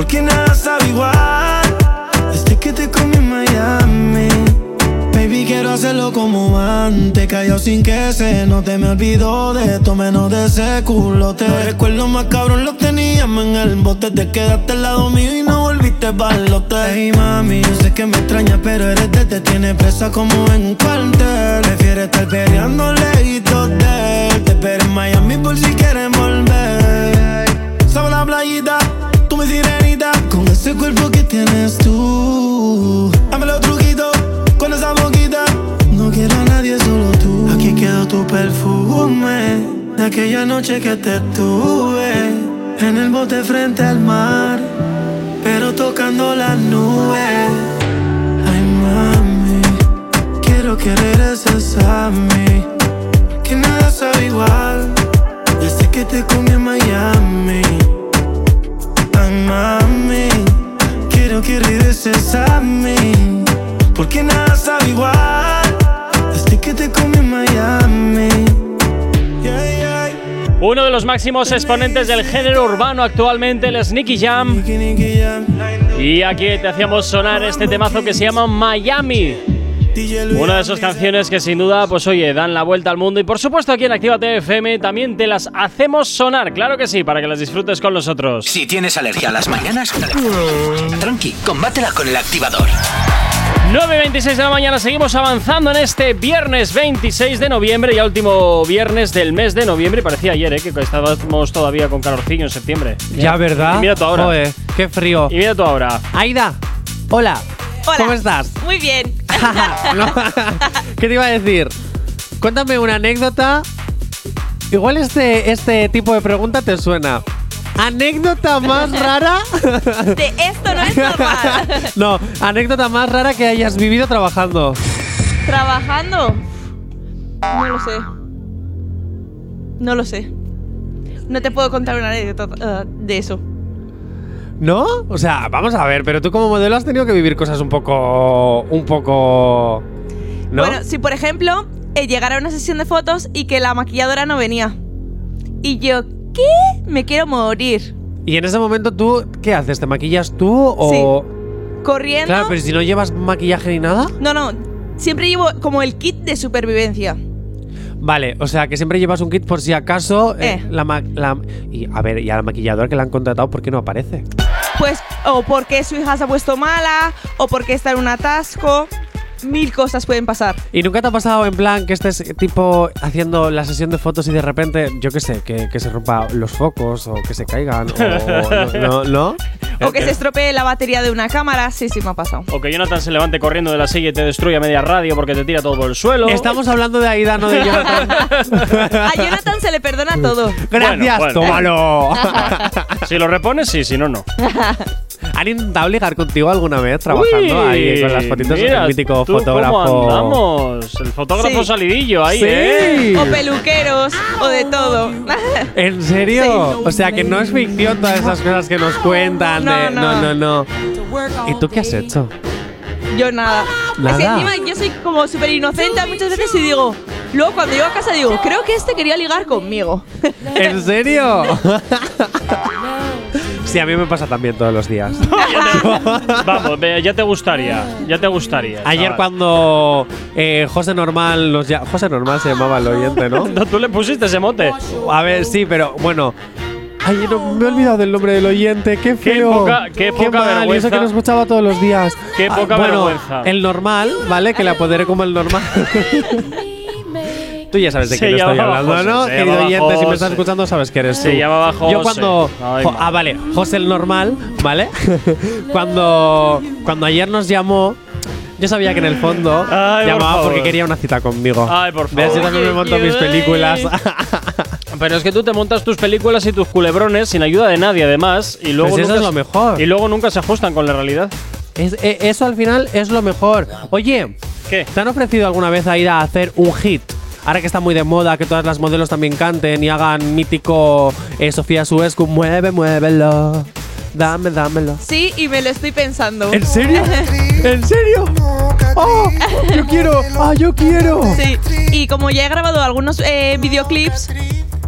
Porque nada sabe igual. Desde que te comí en Miami. Baby, quiero hacerlo como antes. Cayó sin que se note. Me olvidó de esto, menos de ese culote. Los recuerdos más cabrón los teníamos en el bote. Te quedaste al lado mío y no volviste balote. Hey, mami, yo sé que me extrañas, pero eres de te tiene presa como en un cuartel. Prefiere estar peleando lejitos de él. Te espero en Miami por si quieres volver. Sabe la playita, mi sirenita. Con ese cuerpo que tienes tú. Dame los truquitos con esa boquita. No quiero a nadie, solo tú. Aquí quedó tu perfume. De aquella noche que te tuve. En el bote frente al mar. Pero tocando las nubes. Ay, mami. Quiero que regreses a mí. Que nada sabe igual. Desde que te comí en Miami. Mami. Quiero que regreses a mí. Porque nada sabe igual. Desde que te comí en Miami. Yeah, yeah. Uno de los máximos exponentes del género urbano actualmente, el Sneaky Jam. Y aquí te hacíamos sonar este temazo que se llama Miami. Una de esas canciones que sin duda, pues oye, dan la vuelta al mundo. Y por supuesto aquí en Actívate FM también te las hacemos sonar, claro que sí, para que las disfrutes con nosotros. Si tienes alergia a las mañanas, tranqui, combátela con el activador. 9.26 de la mañana, seguimos avanzando en este viernes 26 de noviembre, ya último viernes del mes de noviembre. Parecía ayer, ¿eh? que estábamos todavía con calorcillo en septiembre. Ya, ¿verdad? Y mira tú ahora. Joder, qué frío. Y mira tú ahora. Aida, hola. Hola. ¿Cómo estás? Muy bien. No. ¿Qué te iba a decir? Cuéntame una anécdota. Igual este, este tipo de pregunta te suena. ¿Anécdota más rara? De esto no es normal. no, anécdota más rara que hayas vivido trabajando. ¿Trabajando? No lo sé. No lo sé. No te puedo contar una anécdota uh, de eso. ¿No? O sea, vamos a ver, pero tú como modelo has tenido que vivir cosas un poco. un poco. ¿No? Bueno, si por ejemplo eh, llegara a una sesión de fotos y que la maquilladora no venía. Y yo, ¿qué? Me quiero morir. y en ese momento tú, ¿qué haces? ¿Te maquillas tú o.? Corriendo. Claro, pero si no llevas maquillaje ni nada. No, no. Siempre llevo como el kit de supervivencia. Vale, o sea que siempre llevas un kit por si acaso. eh, Eh. la- y a ver, y a la maquilladora que la han contratado, ¿por qué no aparece? Pues, o porque su hija se ha puesto mala, o porque está en un atasco. Mil cosas pueden pasar. ¿Y nunca te ha pasado en plan que estés tipo haciendo la sesión de fotos y de repente, yo qué sé, que, que se rompa los focos o que se caigan o no, no, ¿no? O que se estropee la batería de una cámara. Sí, sí, me ha pasado. O que Jonathan se levante corriendo de la silla y te destruya media radio porque te tira todo por el suelo. Estamos hablando de Aida, no de Jonathan. A Jonathan se le perdona todo. Gracias, Bueno, bueno. tómalo. Si lo repones, sí, si no, no. ¿Han intentado ligar contigo alguna vez trabajando ahí con las fotitos mira del mítico tú fotógrafo? ¿Cómo andamos? El fotógrafo Sí. salidillo ahí, Sí. ¿eh? O peluqueros, o de todo. ¿En serio? O sea, que no es ficción todas esas cosas que nos cuentan. No, de, no. no, no, no. ¿Y tú qué has hecho? Yo nada. Nada. Es que encima yo soy como súper inocente muchas veces y digo, luego cuando llego a casa digo, creo que este quería ligar conmigo. ¿En serio? sí, a mí me pasa también todos los días. Vamos, ya te gustaría. Ya te gustaría. Ayer chaval. cuando eh, José Normal nos ya José Normal se llamaba el oyente, ¿no? No, tú le pusiste ese mote. A ver, sí, pero bueno. Ay, no, me he olvidado del nombre del oyente, qué feo. poca- qué poca mal, y eso vergüenza. que lo escuchaba todos los días. Qué Ah, poca bueno, vergüenza. El normal, ¿vale? Que le apoderé como el normal. Tú ya sabes de Se quién estoy llamaba hablando, José, ¿no? se Querido llamaba oyente, si me estás José. escuchando sabes que eres Se tú. llamaba Yo José. cuando... Ay, ah, vale, José el normal, ¿vale? cuando, cuando ayer nos llamó... Yo sabía que en el fondo Ay, por llamaba favor. porque quería una cita conmigo. Ay, por. Yo favor. también me monto mis películas. Pero es que tú te montas tus películas y tus culebrones sin ayuda de nadie, además, y luego Pues eso es lo se- mejor. Y luego nunca se ajustan con la realidad. Es- eh, eso al final es lo mejor. Oye, ¿Qué? ¿te han ofrecido alguna vez a ir a hacer un hit? Ahora que está muy de moda, que todas las modelos también canten y hagan mítico eh, Sofía Suescu, mueve, muévelo. Dame, dámelo. Sí, y me lo estoy pensando. ¿En serio? ¿En serio? ¡Oh! ¡Yo quiero! ¡Ah, yo quiero! Sí, y como ya he grabado algunos eh, videoclips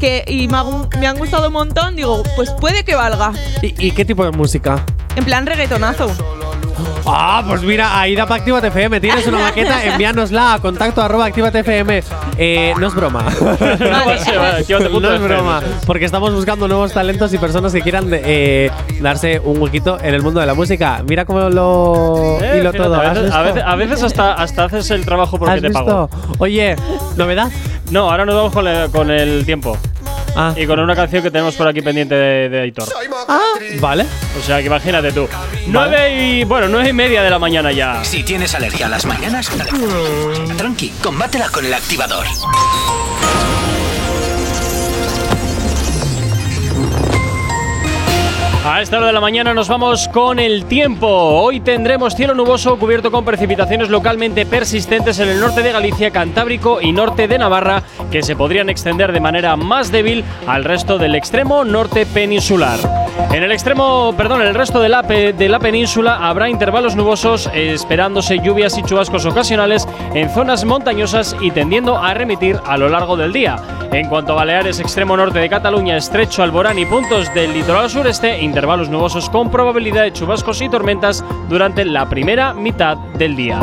que, y me, ha gu- me han gustado un montón, digo, pues puede que valga. ¿Y, y qué tipo de música? En plan reggaetonazo. Ah, pues mira, Aida para Actívate FM. Tienes una maqueta, envíanosla a contacto arroba Actívate FM. Eh, no es broma. No es broma. Porque estamos buscando nuevos talentos y personas que quieran eh, darse un huequito en el mundo de la música. Mira cómo lo Eh, hilo todo. A ¿Has veces, a visto? veces- a veces hasta, hasta haces el trabajo porque ¿Has te visto? pago. Oye, ¿novedad? No, ahora nos vamos con el tiempo. Ah. Y con una canción que tenemos por aquí pendiente de, de Aitor. Ah, vale. O sea, que imagínate tú. Nueve y. Bueno, nueve y media de la mañana ya. Si tienes alergia a las mañanas, tranqui, combátela con el activador. A esta hora de la mañana nos vamos con el tiempo. Hoy tendremos cielo nuboso cubierto con precipitaciones localmente persistentes en el norte de Galicia, Cantábrico y norte de Navarra, que se podrían extender de manera más débil al resto del extremo norte peninsular. En el extremo, perdón, el resto de la, de la península habrá intervalos nubosos, esperándose lluvias y chubascos ocasionales en zonas montañosas y tendiendo a remitir a lo largo del día. En cuanto a Baleares, extremo norte de Cataluña, estrecho Alborán y puntos del litoral sureste, intervalos nubosos con probabilidad de chubascos y tormentas durante la primera mitad del día.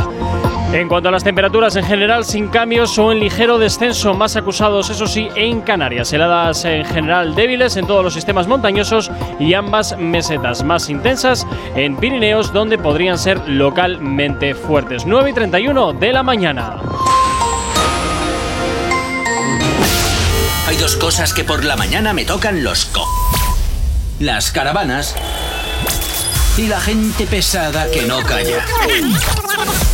En cuanto a las temperaturas en general, sin cambios o en ligero descenso, más acusados, eso sí, en Canarias. Heladas en general débiles en todos los sistemas montañosos y ambas mesetas más intensas en Pirineos, donde podrían ser localmente fuertes. 9 y 31 de la mañana. Hay dos cosas que por la mañana me tocan los co. Las caravanas y la gente pesada que no calla.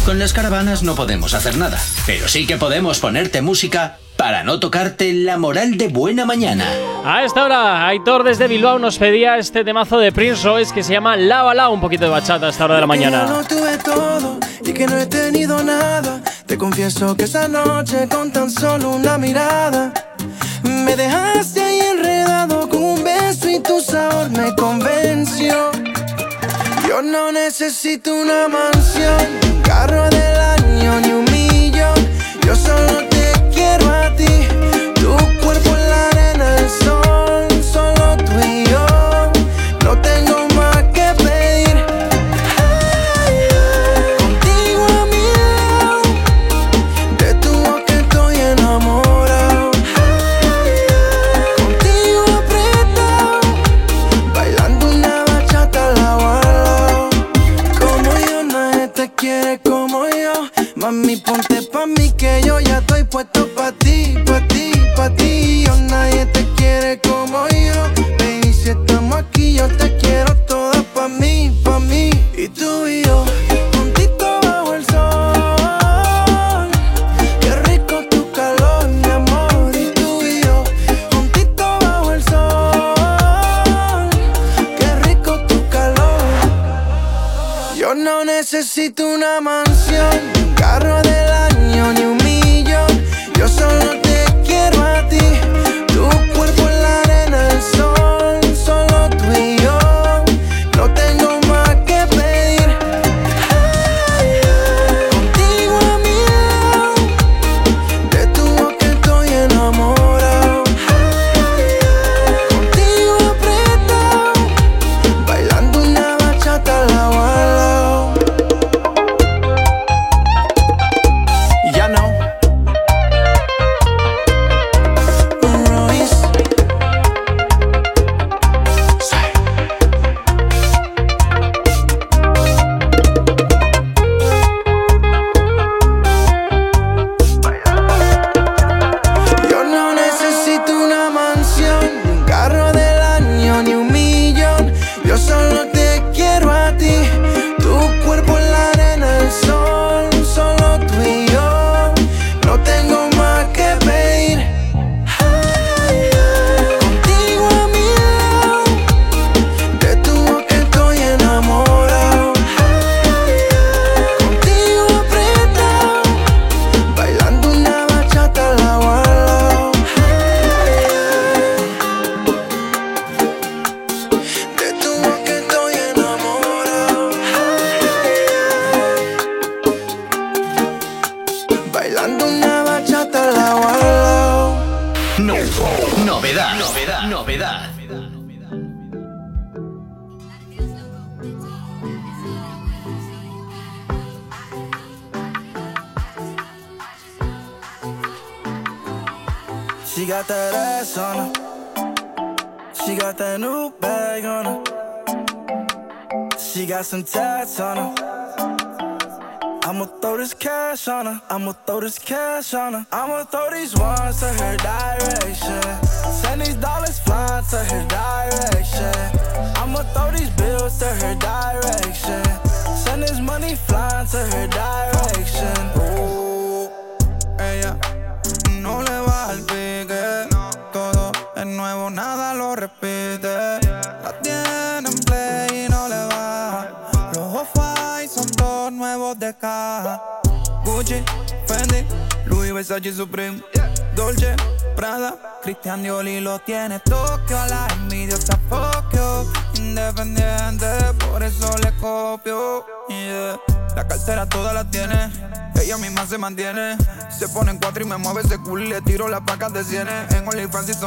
Con las caravanas no podemos hacer nada, pero sí que podemos ponerte música para no tocarte la moral de buena mañana. A esta hora, Aitor desde Bilbao nos pedía este temazo de Prince Royce que se llama Lávala, un poquito de bachata a esta hora de la mañana. lo tuve todo y que no he tenido nada. Te confieso que esa noche con tan solo una mirada me dejaste ahí enredado con y tu sabor me convenció. Yo no necesito una mansión, un carro del año ni un millón. Yo solo te quiero a ti,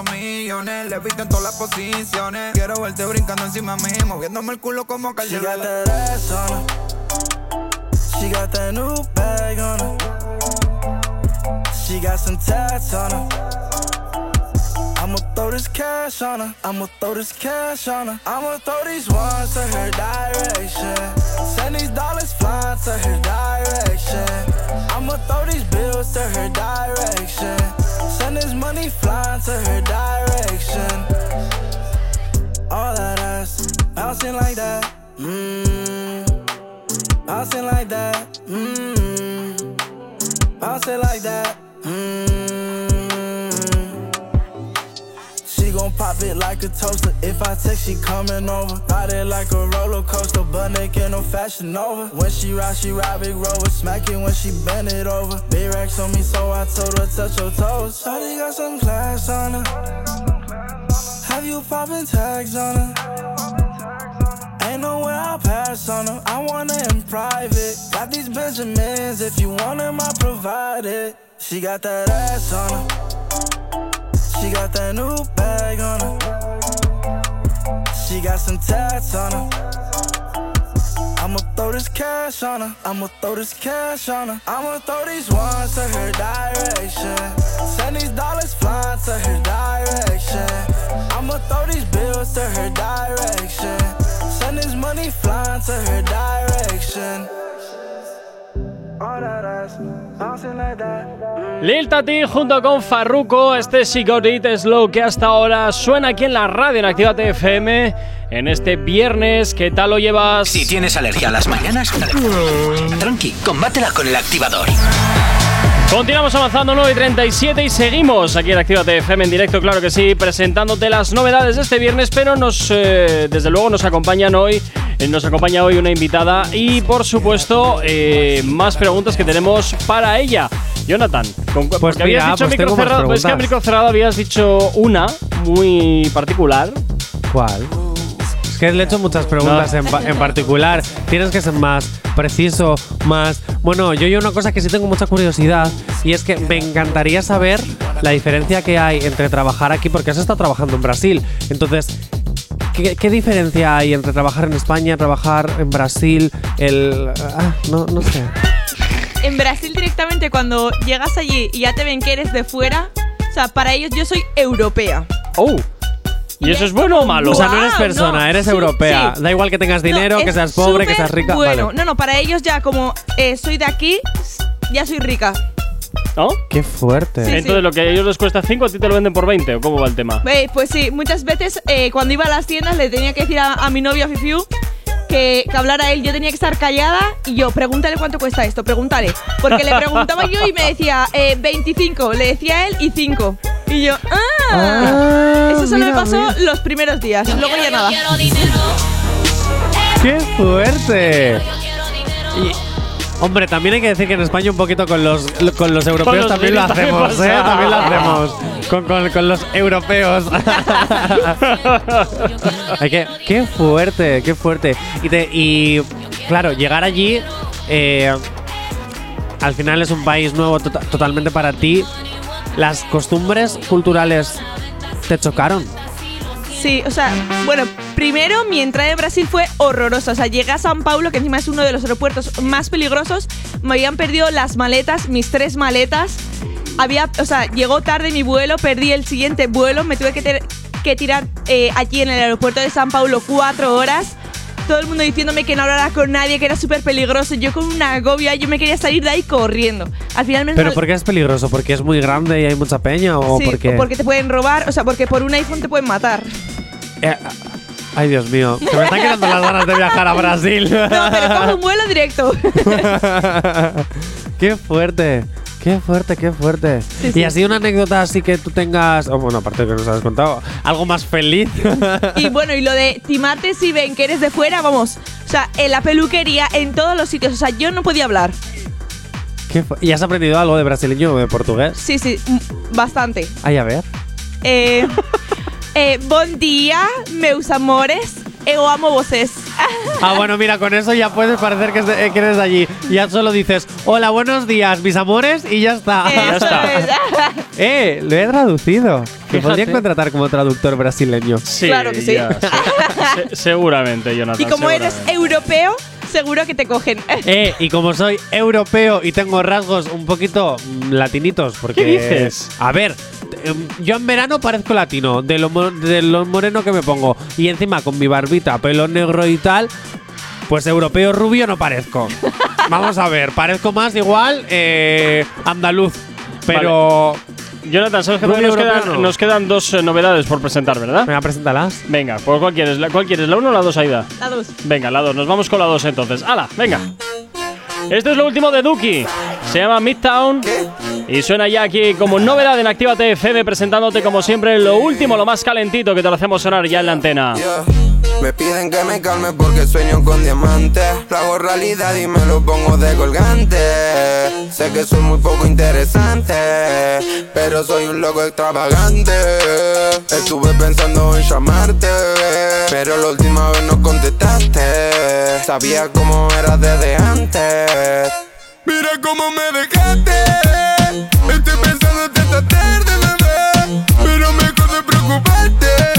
millones, le visten todas las posiciones. Quiero verte brincando encima de mí, moviéndome el culo como She got that ass on her. She got that new bag on her. She got some tats on her. I'ma throw this cash on her. I'ma throw this cash on her. I'ma throw these ones to her direction. Send these dollars flying to her direction. I'ma throw these bills to her direction. Send this money flying to her direction. All that ass bouncing like that. Mmm. Bouncing like that. Mmm. Bouncing like that. Mmm. Pop it like a toaster. If I text, she coming over. Ride it like a roller coaster, but naked, no fashion over. When she ride, she ride big rover. Smack it when she bend it over. Big racks on me, so I told her touch your toes. Shawty got some class on her. Have you popping tags on her? Ain't nowhere I'll pass on her. I want her in private. Got these Benjamins. If you want them, I provide it. She got that ass on her. She got that new bag on her. She got some tats on her. I'ma throw this cash on her. I'ma throw this cash on her. I'ma throw these ones to her direction. Send these dollars flying to her direction. I'ma throw these bills to her direction. Send this money flying to her direction. Lil Tati junto con Farruko, este She Got It Slow que hasta ahora suena aquí en la radio en Actívate FM en este viernes. ¿Qué tal lo llevas? Si tienes alergia a las mañanas, tranqui, combátela con el activador. Continuamos avanzando 9 y 37 y seguimos aquí en Actívate FM en directo, claro que sí, presentándote las novedades de este viernes, pero nos, eh, desde luego nos acompañan hoy, eh, nos acompaña hoy una invitada y por supuesto eh, más preguntas que tenemos para ella. Jonathan, con, porque habías dicho pues micro cerrado, pues es que a preguntas. micro cerrado habías dicho una muy particular. ¿Cuál? Que le he hecho muchas preguntas No. en, pa- en particular. Tienes que ser más preciso, más. Bueno, yo, yo una cosa que sí tengo mucha curiosidad y es que me encantaría saber la diferencia que hay entre trabajar aquí, porque has estado trabajando en Brasil. Entonces, ¿qué, qué diferencia hay entre trabajar en España, trabajar en Brasil? El. ah, no, no sé. En Brasil directamente cuando llegas allí y ya te ven que eres de fuera, o sea, para ellos yo soy europea. Oh. ¿Y eso es bueno o malo? O sea, no eres persona, no, eres sí, europea. sí. Da igual que tengas dinero, No, que es seas pobre, que seas rica. Bueno, Vale. no, no, para ellos ya como eh, soy de aquí, ya soy rica. ¿No? Qué fuerte. Sí, Entonces sí. lo que a ellos les cuesta 5 a ti te lo venden por 20 o cómo va el tema. Eh, pues sí, muchas veces eh, cuando iba a las tiendas le tenía que decir a, a mi novio a Fifiu que, que hablara él, yo tenía que estar callada y yo, pregúntale cuánto cuesta esto, pregúntale. Porque le preguntaba yo y me decía eh, 25, le decía él y 5. Y yo, ¡ah! Ah, Eso solo me pasó mira. los primeros días, luego ya nada. ¡Qué fuerte! Y, hombre, también hay que decir que en España un poquito con los, con los europeos los también lo también hacemos, pasa. ¿eh? También lo hacemos. Con, con- con los europeos. hay que, ¡Qué fuerte! ¡Qué fuerte! Y, te- y, claro, llegar allí... eh, al final es un país nuevo tota- totalmente para ti. Las costumbres culturales te chocaron. Sí, o sea, bueno, primero mi entrada en Brasil fue horrorosa. O sea, llegué a San Paulo, que encima es uno de los aeropuertos más peligrosos. Me habían perdido las maletas, mis tres maletas. había, o sea, llegó tarde mi vuelo, perdí el siguiente vuelo, me tuve que, ter- que tirar eh, allí en el aeropuerto de San Paulo cuatro horas. Todo el mundo diciéndome que no hablara con nadie, que era súper peligroso. Yo con una agobia, yo me quería salir de ahí corriendo. Al final me ¿Pero por qué es peligroso? ¿Porque es muy grande y hay mucha peña o Sí, porque...? o porque te pueden robar, o sea, porque por un iPhone te pueden matar. Eh, ay, Dios mío. Que me están quedando las ganas de viajar a Brasil. No, pero coge un vuelo directo. qué fuerte. Qué fuerte, qué fuerte. Sí, Y sí. así una anécdota así que tú tengas, oh, bueno, aparte de que nos has contado, algo más feliz. Y bueno, y lo de timarte si ven que eres de fuera, vamos. O sea, en la peluquería, en todos los sitios. O sea, yo no podía hablar. Qué ¿Y has aprendido algo de brasileño o de portugués? Sí, sí, bastante. Ay, a ver. Eh, eh, bon día, meus amores. Eu amo vocês. Ah, bueno, mira, con eso ya puedes parecer que, es de- eh, que eres de allí. Ya solo dices, hola, buenos días, mis amores, y ya está. Ya está. eh, lo he traducido. Me podrían contratar como traductor brasileño. Sí, Claro que sí. ya, se- se- seguramente, Jonathan. Y como eres europeo, seguro que te cogen. Eh, y como soy europeo y tengo rasgos un poquito mm, latinitos, porque. ¿Qué dices? A ver, yo en verano parezco latino, de lo, mo- de lo moreno que me pongo. Y encima con mi barbita, pelo negro y tal, pues europeo rubio no parezco. Vamos a ver, parezco más igual eh, andaluz. Pero. Jonathan, ¿sabes que nos europeo quedan, no. nos quedan dos eh, novedades por presentar, ¿verdad? Venga, preséntalas. Venga, pues ¿cuál quieres? ¿La, ¿Cuál quieres? ¿La 1 o la 2, Aida? La dos. Venga, la 2. Nos vamos con la 2 entonces. ¡Hala! Venga. Esto es lo último de Duki. Se llama Midtown. Y suena ya aquí como novedad en Actívate FM, presentándote como siempre lo último, lo más calentito que te lo hacemos sonar ya en la antena. Me piden que me calme porque sueño con diamantes. Lo hago realidad y me lo pongo de colgante. Sé que soy muy poco interesante, pero soy un loco extravagante. Estuve pensando en llamarte, pero la última vez no contestaste. Sabía cómo eras desde antes. Mira cómo me dejaste. Estoy pensando esta tarde, bebé. Pero mejor de preocuparte.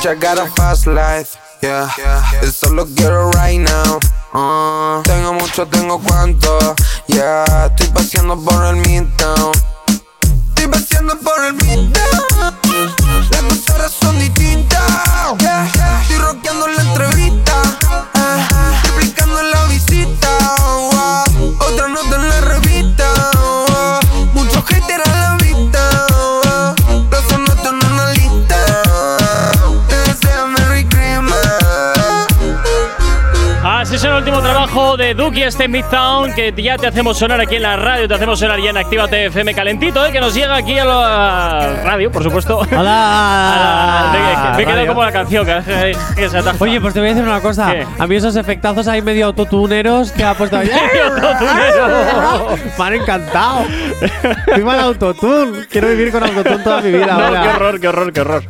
Bitch, I got a fast life, yeah. Yo solo quiero right now. Uh, tengo mucho, tengo cuánto, yeah. Estoy paseando por el midtown. Estoy paseando por el midtown. Las dos horas son distintas, yeah. Estoy rockeando la entrevista, ah, triplicando la visita. De Duki, este Midtown, que ya te hacemos sonar aquí en la radio, te hacemos sonar ya en Actívate FM calentito, ¿eh? que nos llega aquí a la radio, por supuesto. ¡Hola! Me- me he quedado como la canción que, que se ataja. Oye, pues te voy a decir una cosa. ¿Qué? A mí esos efectazos ahí medio autotuneros que ha puesto ahí. Me han encantado. Viva el autotune. Quiero vivir con autotune toda mi vida. No, ahora. qué horror, qué horror, qué horror.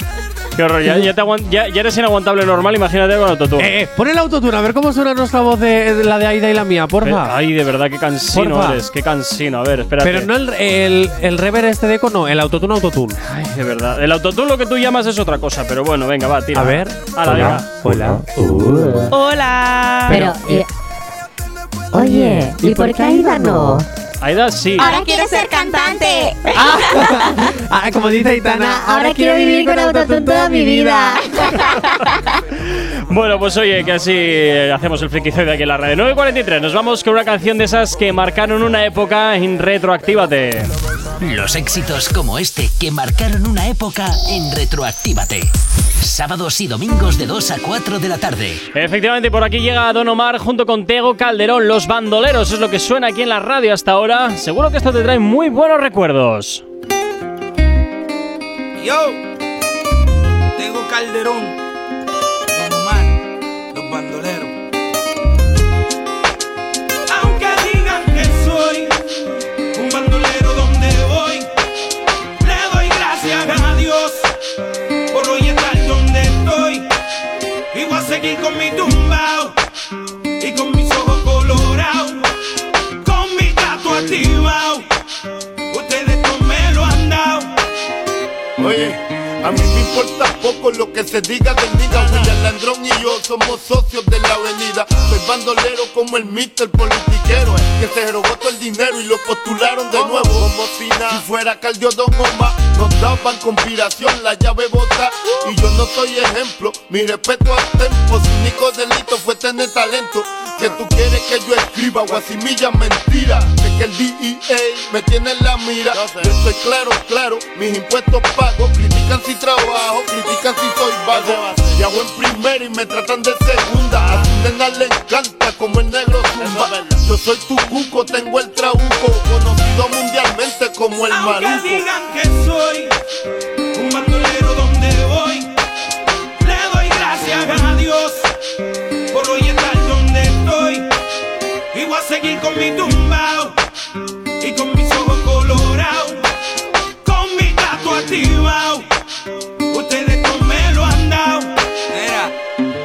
Qué horror, ya, ya te ya- ya eres inaguantable normal, imagínate con autotune. Eh, eh, pon el autotune, a ver cómo suena nuestra voz de, de la de Aida y la mía, porfa. Ay, de verdad, qué cansino Porfa. eres, qué cansino. A ver, espérate. Pero no el, el, el rever este de eco, no, el autotune autotune. Ay, de verdad. El autotune lo que tú llamas es otra cosa, pero bueno, venga, va, tira. A ver. Hala, venga. Hola. Hola. Pero, eh, oye, ¿y por qué Aida no? Aida sí. Ahora quiero ser cantante. Ah, como dice Aitana, Ahora quiero vivir con autotune toda mi vida. Bueno, pues oye, que así eh, hacemos el frikizoide aquí en la radio. 9.43, nos vamos con una canción de esas que marcaron una época en Retroactívate. Los éxitos como este que marcaron una época en Retroactívate. Sábados y domingos de 2 a 4 de la tarde. Efectivamente, por aquí llega Don Omar junto con Tego Calderón, Los Bandoleros, es lo que suena aquí en la radio hasta ahora seguro que esto te trae muy buenos recuerdos. Yo, tengo Calderón, Don Omar, Los Bandoleros. Aunque digan que soy un bandolero donde voy, le doy gracias a Dios por hoy estar donde estoy y voy a seguir con mi tumba. Importa poco lo que se diga del niga. William Landrón y yo somos socios de la avenida. Soy bandolero como el mister politiquero. Que se robó todo el dinero y lo postularon de nuevo. Como si nada. Si fuera Caldiodón o más, nos daban conspiración, la llave bota. Y yo no soy ejemplo. Mi respeto al tempo. Su único delito fue tener talento. Que tú quieres que yo escriba guasimilla mentira. Que el DEA me tiene en la mira. Yo estoy claro, claro, mis impuestos pago. Critican si trabajo, critican si soy vago. Y hago en primera y me tratan de segunda. A tu nena le encanta como el negro zumba. Yo soy tu cuco, tengo el trabuco. Conocido mundialmente como el Aunque maluco. digan que soy un bandolero donde voy, le doy gracias a Dios por hoy estar donde estoy. Y voy a seguir con mi tumbao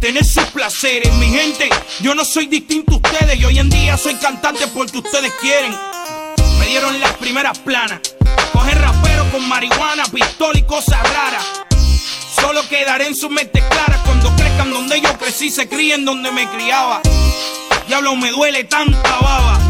Tener sus placeres, mi gente, yo no soy distinto a ustedes y hoy en día soy cantante porque ustedes quieren. Me dieron las primeras planas. Coger rapero con marihuana, pistola y cosas raras. Solo quedaré en sus mentes claras cuando crezcan donde yo crecí, se críen donde me criaba. Diablo, me duele tanta baba.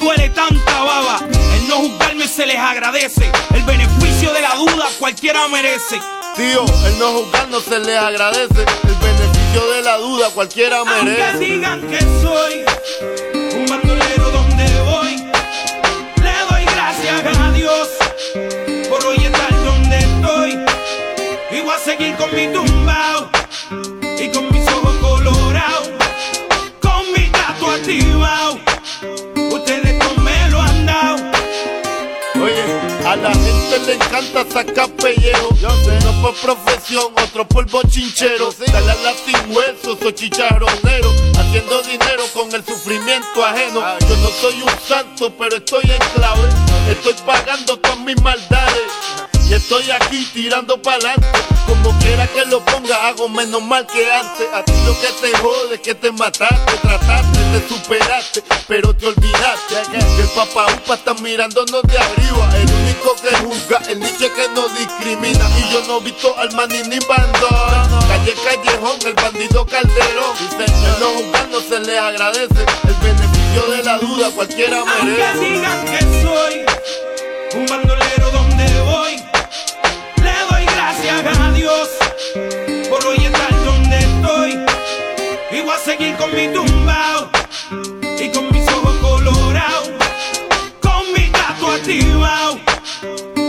Duele tanta baba. El no juzgarme se les agradece. El beneficio de la duda cualquiera merece. Tío, el no juzgar no se les agradece. El beneficio de la duda cualquiera Aunque merece. digan que soy un bandolero donde voy, le doy gracias a Dios por hoy estar donde estoy. Y voy a seguir con mi tumbao gente le encanta sacar pellejo. Yo sé, no por profesión, otro por bochinchero. Dale a sin hueso, soy chicharronero. Haciendo dinero con el sufrimiento ajeno. Yo no soy un santo, pero estoy en clave. Estoy pagando todas mis maldades. Y estoy aquí tirando pa'lante. Como quiera que lo ponga, hago menos mal que antes. A ti lo que te jode es que te mataste, trataste, te superaste, pero te olvidaste. Que el papá upa está mirándonos de arriba. El único que juzga, el niche que no discrimina. Y yo no he visto al maní ni bandón. Calle Callejón, el bandido Calderón. No juzgar no se le agradece. El beneficio de la duda cualquiera Aunque merece. digan que soy un por hoy estar donde estoy. Y voy a seguir con mi tumbao y con mis ojos colorados, con mi gato activado.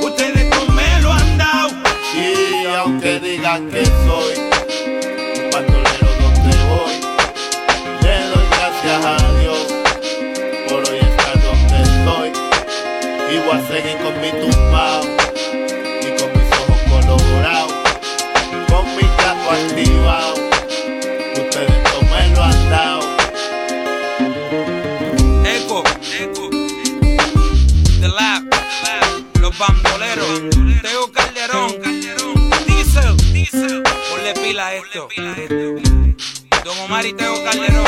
Ustedes no me lo han dado. Y aunque digan que soy un bandolero donde voy, le doy gracias a Dios por hoy estar donde estoy. Y voy a seguir con Los Bandoleros, Teo Calderón, Diesel, Diesel, ponle pila a esto. Don Omar y Teo Calderón,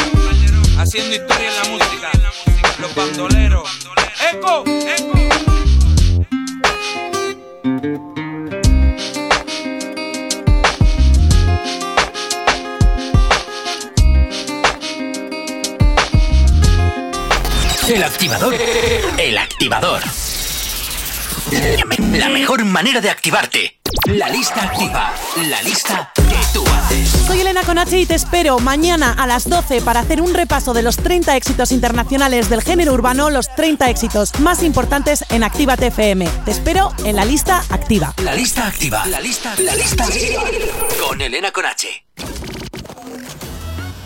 haciendo historia en la música. Los Bandoleros, Eco, Eco. El activador. El activador. La mejor manera de activarte. La lista activa. La lista que tú haces. Soy Elena Conache y te espero mañana a las 12 para hacer un repaso de los 30 éxitos internacionales del género urbano, los 30 éxitos más importantes en Actívate FM. Te espero en la lista activa. La lista activa. La lista. La lista activa. Con Elena Conache.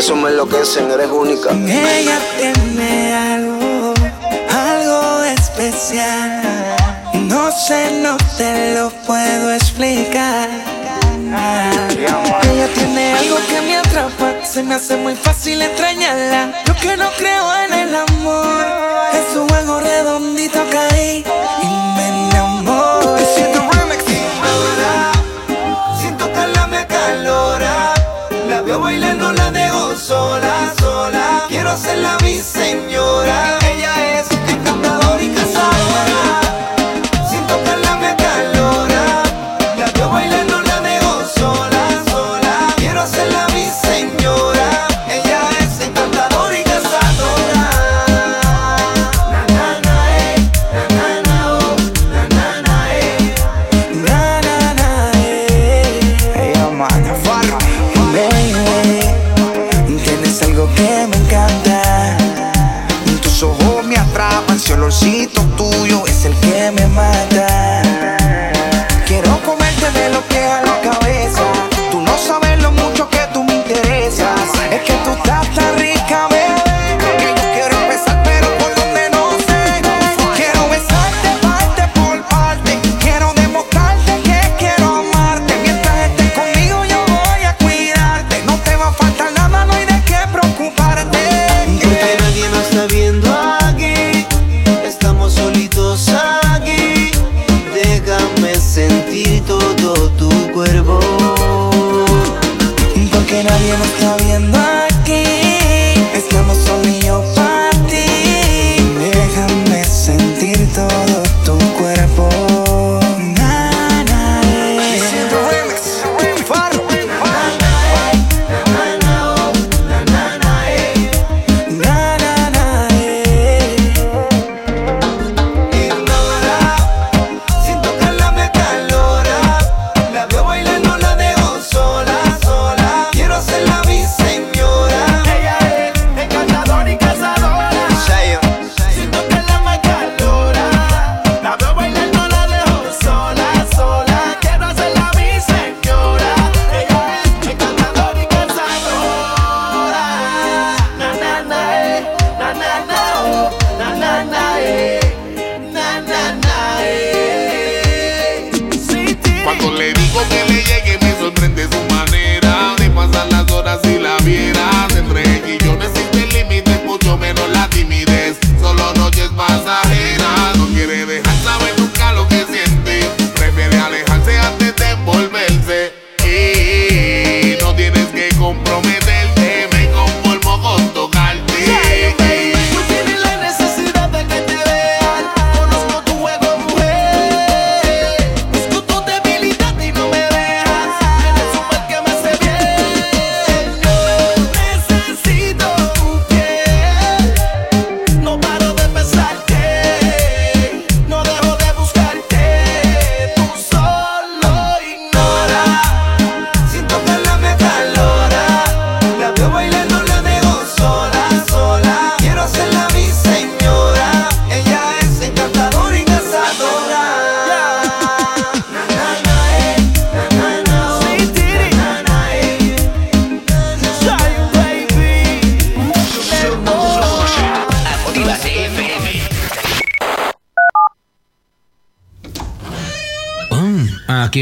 Tu peso me enloquecen, eres única. Ella tiene algo, algo especial. No sé, no te lo puedo explicar. Ella tiene algo que me atrapa, se me hace muy fácil extrañarla. Yo que no creo en el amor, en su juego redondito hacerla mi señora.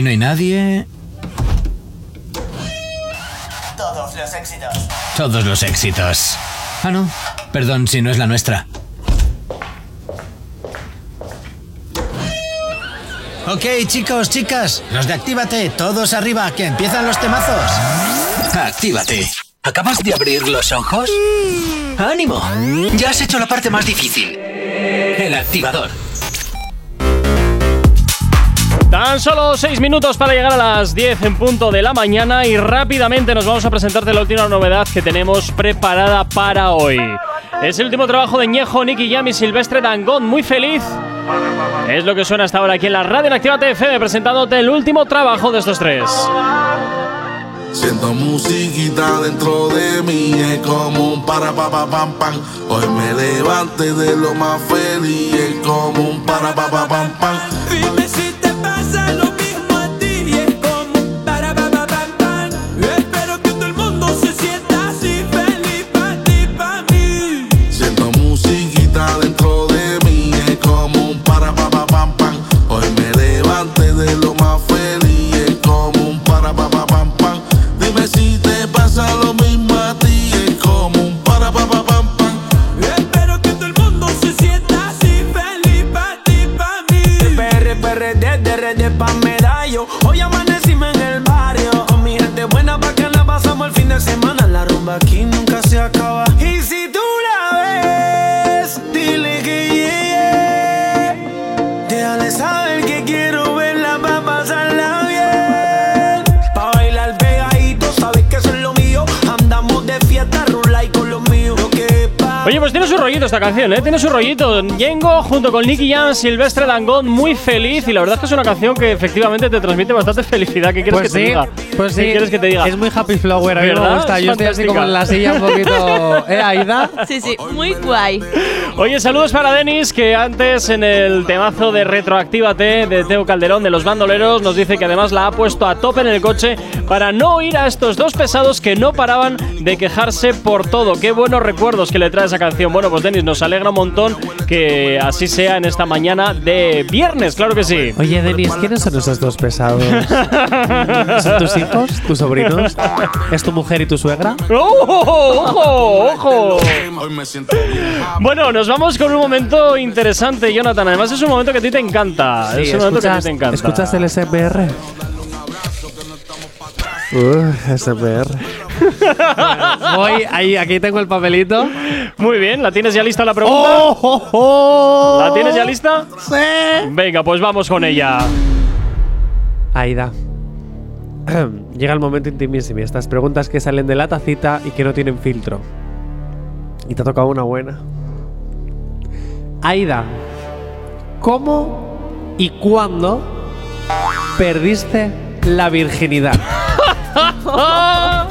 No hay nadie. Todos los éxitos. Todos los éxitos. Ah, no. Perdón si no es la nuestra. Ok, chicos, chicas, los de Actívate, todos arriba, que empiezan los temazos. Actívate. ¿Acabas de abrir los ojos? ¡Ánimo! Ya has hecho la parte más difícil. El activador. Tan solo 6 minutos para llegar a las 10 en punto de la mañana y rápidamente nos vamos a presentarte la última novedad que tenemos preparada para hoy. Es el último trabajo de Ñejo, Nicky Jam y Silvestre Dangond. Muy feliz. Es lo que suena hasta ahora aquí en la radio en Activa FM presentándote el último trabajo de estos tres. Siento musiquita dentro de mí, es como un para pa pa pam pam. Hoy me levante de lo más feliz, es como un para pa pa pam pam. Esta canción, ¿eh? Tiene su rollito. Yengo junto con Nicky Jam, Silvestre Dangond, muy feliz. Y la verdad es que es una canción que efectivamente te transmite bastante felicidad. ¿Qué quieres Pues que te diga? pues ¿Qué sí. quieres que te diga? Es muy happy flower, a mí me gusta. Es Yo estoy así como en la silla un poquito. ¿Eh, Aida? Sí, sí, muy guay. Oye, saludos para Denis, que antes en el temazo de Retroactívate de Teo Calderón de los bandoleros nos dice que además la ha puesto a tope en el coche para no oír a estos dos pesados que no paraban de quejarse por todo. Qué buenos recuerdos que le trae esa canción. Bueno, pues Denis, nos alegra un montón que así sea en esta mañana de viernes, claro que sí. Oye, Denis, ¿quiénes son esos dos pesados? ¿Son tus hijos? ¿Tus sobrinos? ¿Es tu mujer y tu suegra? ¡Ojo! ¡Ojo! ¡Ojo! Bueno, nos vamos con un momento interesante, Jonathan. Además, es un momento que a ti te encanta. Sí, es un momento que a ti ¿escuchas, te encanta. ¿Escuchas el SMR? Uh, SMR. Bueno, voy, ahí, aquí tengo el papelito. Muy bien, ¿la tienes ya lista la pregunta? ¡Oh, oh, oh! ¿La tienes ya lista? Sí. Venga, pues vamos con ella. Aida. Llega el momento intimísimo. Estas preguntas que salen de la tacita y que no tienen filtro. Y te ha tocado una buena. Aida, ¿cómo y cuándo perdiste la virginidad?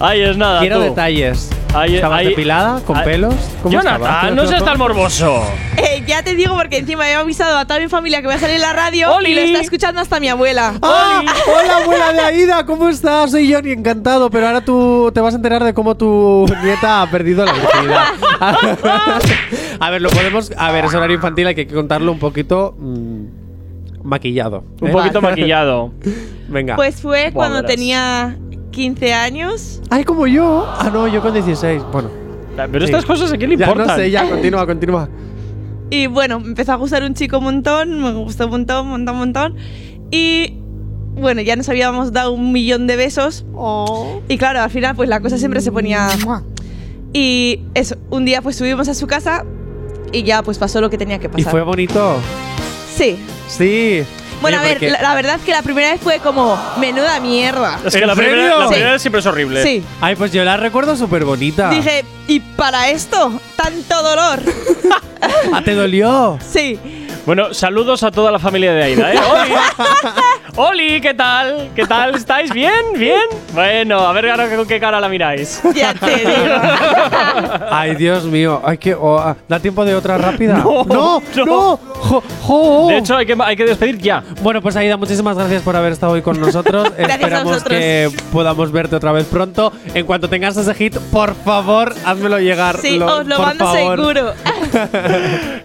Ahí es nada. Quiero tú. detalles. Ahí- ¿Estabas ahí- depilada? ¿Con ahí- pelos? ¿Cómo estabas? Jonathan, no seas tan morboso. Eh, ya te digo porque encima he avisado a toda mi familia que voy a salir en la radio ¡Oli! y lo está escuchando hasta mi abuela. ¡Ah! Hola, abuela de Aida, ¿cómo estás? Soy Johnny, encantado. Pero ahora tú te vas a enterar de cómo tu nieta ha perdido la virginidad. a ver, lo podemos. A ver, es horario infantil, hay que contarlo un poquito mm, maquillado. Un ¿eh? poquito maquillado. Venga. Pues fue Buah, cuando verás. tenía 15 años. Ay, como yo. Ah, no, yo con 16. Bueno. Pero estas cosas a quién le Ya importan. no sé, ya, continúa, continúa. Y bueno, me empezó a gustar un chico un montón, me gustó un montón, un montón, un montón. Y bueno, ya nos habíamos dado un millón de besos. Y claro, al final pues la cosa siempre se ponía... Y eso, un día pues subimos a su casa y ya pues pasó lo que tenía que ¿Y pasar. fue bonito? Sí. Sí. Bueno, Oye, a ver, la, la verdad es que la primera vez fue como, menuda mierda. Es que la ¿En primera, la Sí. primera siempre es horrible. Sí. Ay, pues yo la recuerdo súper bonita. Dije, ¿y para esto? ¿Tanto dolor? ¿Ah, te dolió? sí. Bueno, saludos a toda la familia de Aida, ¿eh? ¡Oli! ¿Qué tal? ¿Qué tal? ¿Estáis bien? ¿Bien? Bueno, a ver ahora con qué cara la miráis. Ya te digo. Ay, Dios mío. Ay, que, oh, ah, ¿Da tiempo de otra rápida? No, no. no. no. Jo- jo. De hecho, hay que, hay que despedir ya. Bueno, pues Aida, muchísimas gracias por haber estado hoy con nosotros. Gracias a Esperamos que podamos verte otra vez pronto. En cuanto tengas ese hit, por favor, házmelo llegar. Sí, Lo- os lo por mando favor. seguro.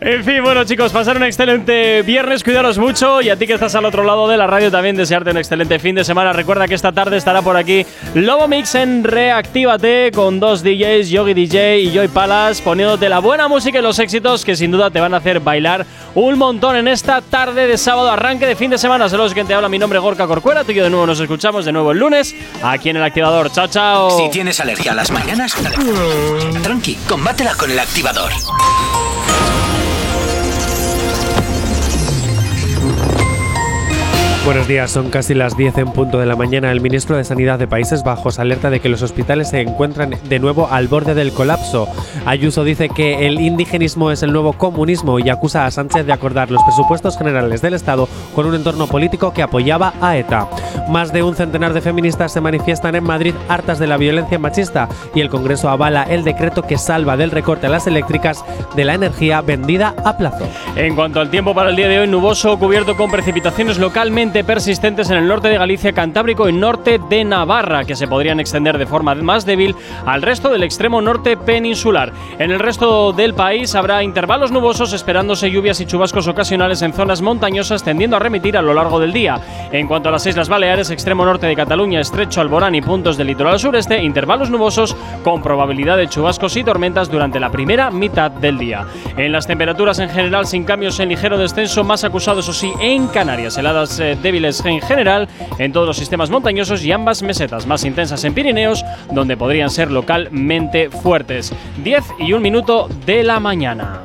En fin, bueno chicos, pasar un excelente viernes, cuidaros mucho y a ti que estás al otro lado de la radio también desearte un excelente fin de semana. Recuerda que esta tarde estará por aquí Lobo Mix en Reactívate con dos DJs, Yogi DJ y Joy Palas, poniéndote la buena música y los éxitos que sin duda te van a hacer bailar un montón en esta tarde de sábado, arranque de fin de semana. Saludos, que te habla. Mi nombre es Gorka Corcuera. Tú y yo de nuevo nos escuchamos de nuevo el lunes aquí en el activador. Chao, chao. Si tienes alergia a las mañanas, tranqui, combátela con el activador. Buenos días, son casi las 10 en punto de la mañana. El ministro de Sanidad de Países Bajos alerta de que los hospitales se encuentran de nuevo al borde del colapso. Ayuso dice que el indigenismo es el nuevo comunismo y acusa a Sánchez de acordar los presupuestos generales del Estado con un entorno político que apoyaba a ETA. Más de un centenar de feministas se manifiestan en Madrid hartas de la violencia machista y el Congreso avala el decreto que salva del recorte a las eléctricas de la energía vendida a plazo. En cuanto al tiempo para el día de hoy, nuboso cubierto con precipitaciones localmente persistentes en el norte de Galicia, Cantábrico y norte de Navarra, que se podrían extender de forma más débil al resto del extremo norte peninsular. En el resto del país habrá intervalos nubosos esperándose lluvias y chubascos ocasionales en zonas montañosas tendiendo a remitir a lo largo del día. En cuanto a las Islas Baleares, extremo norte de Cataluña, estrecho Alborán y puntos del litoral sureste, intervalos nubosos con probabilidad de chubascos y tormentas durante la primera mitad del día. En las temperaturas en general sin cambios en ligero descenso, más acusado eso sí en Canarias, heladas eh, débiles en general en todos los sistemas montañosos y ambas mesetas más intensas en Pirineos, donde podrían ser localmente fuertes. 10 y un minuto de la mañana.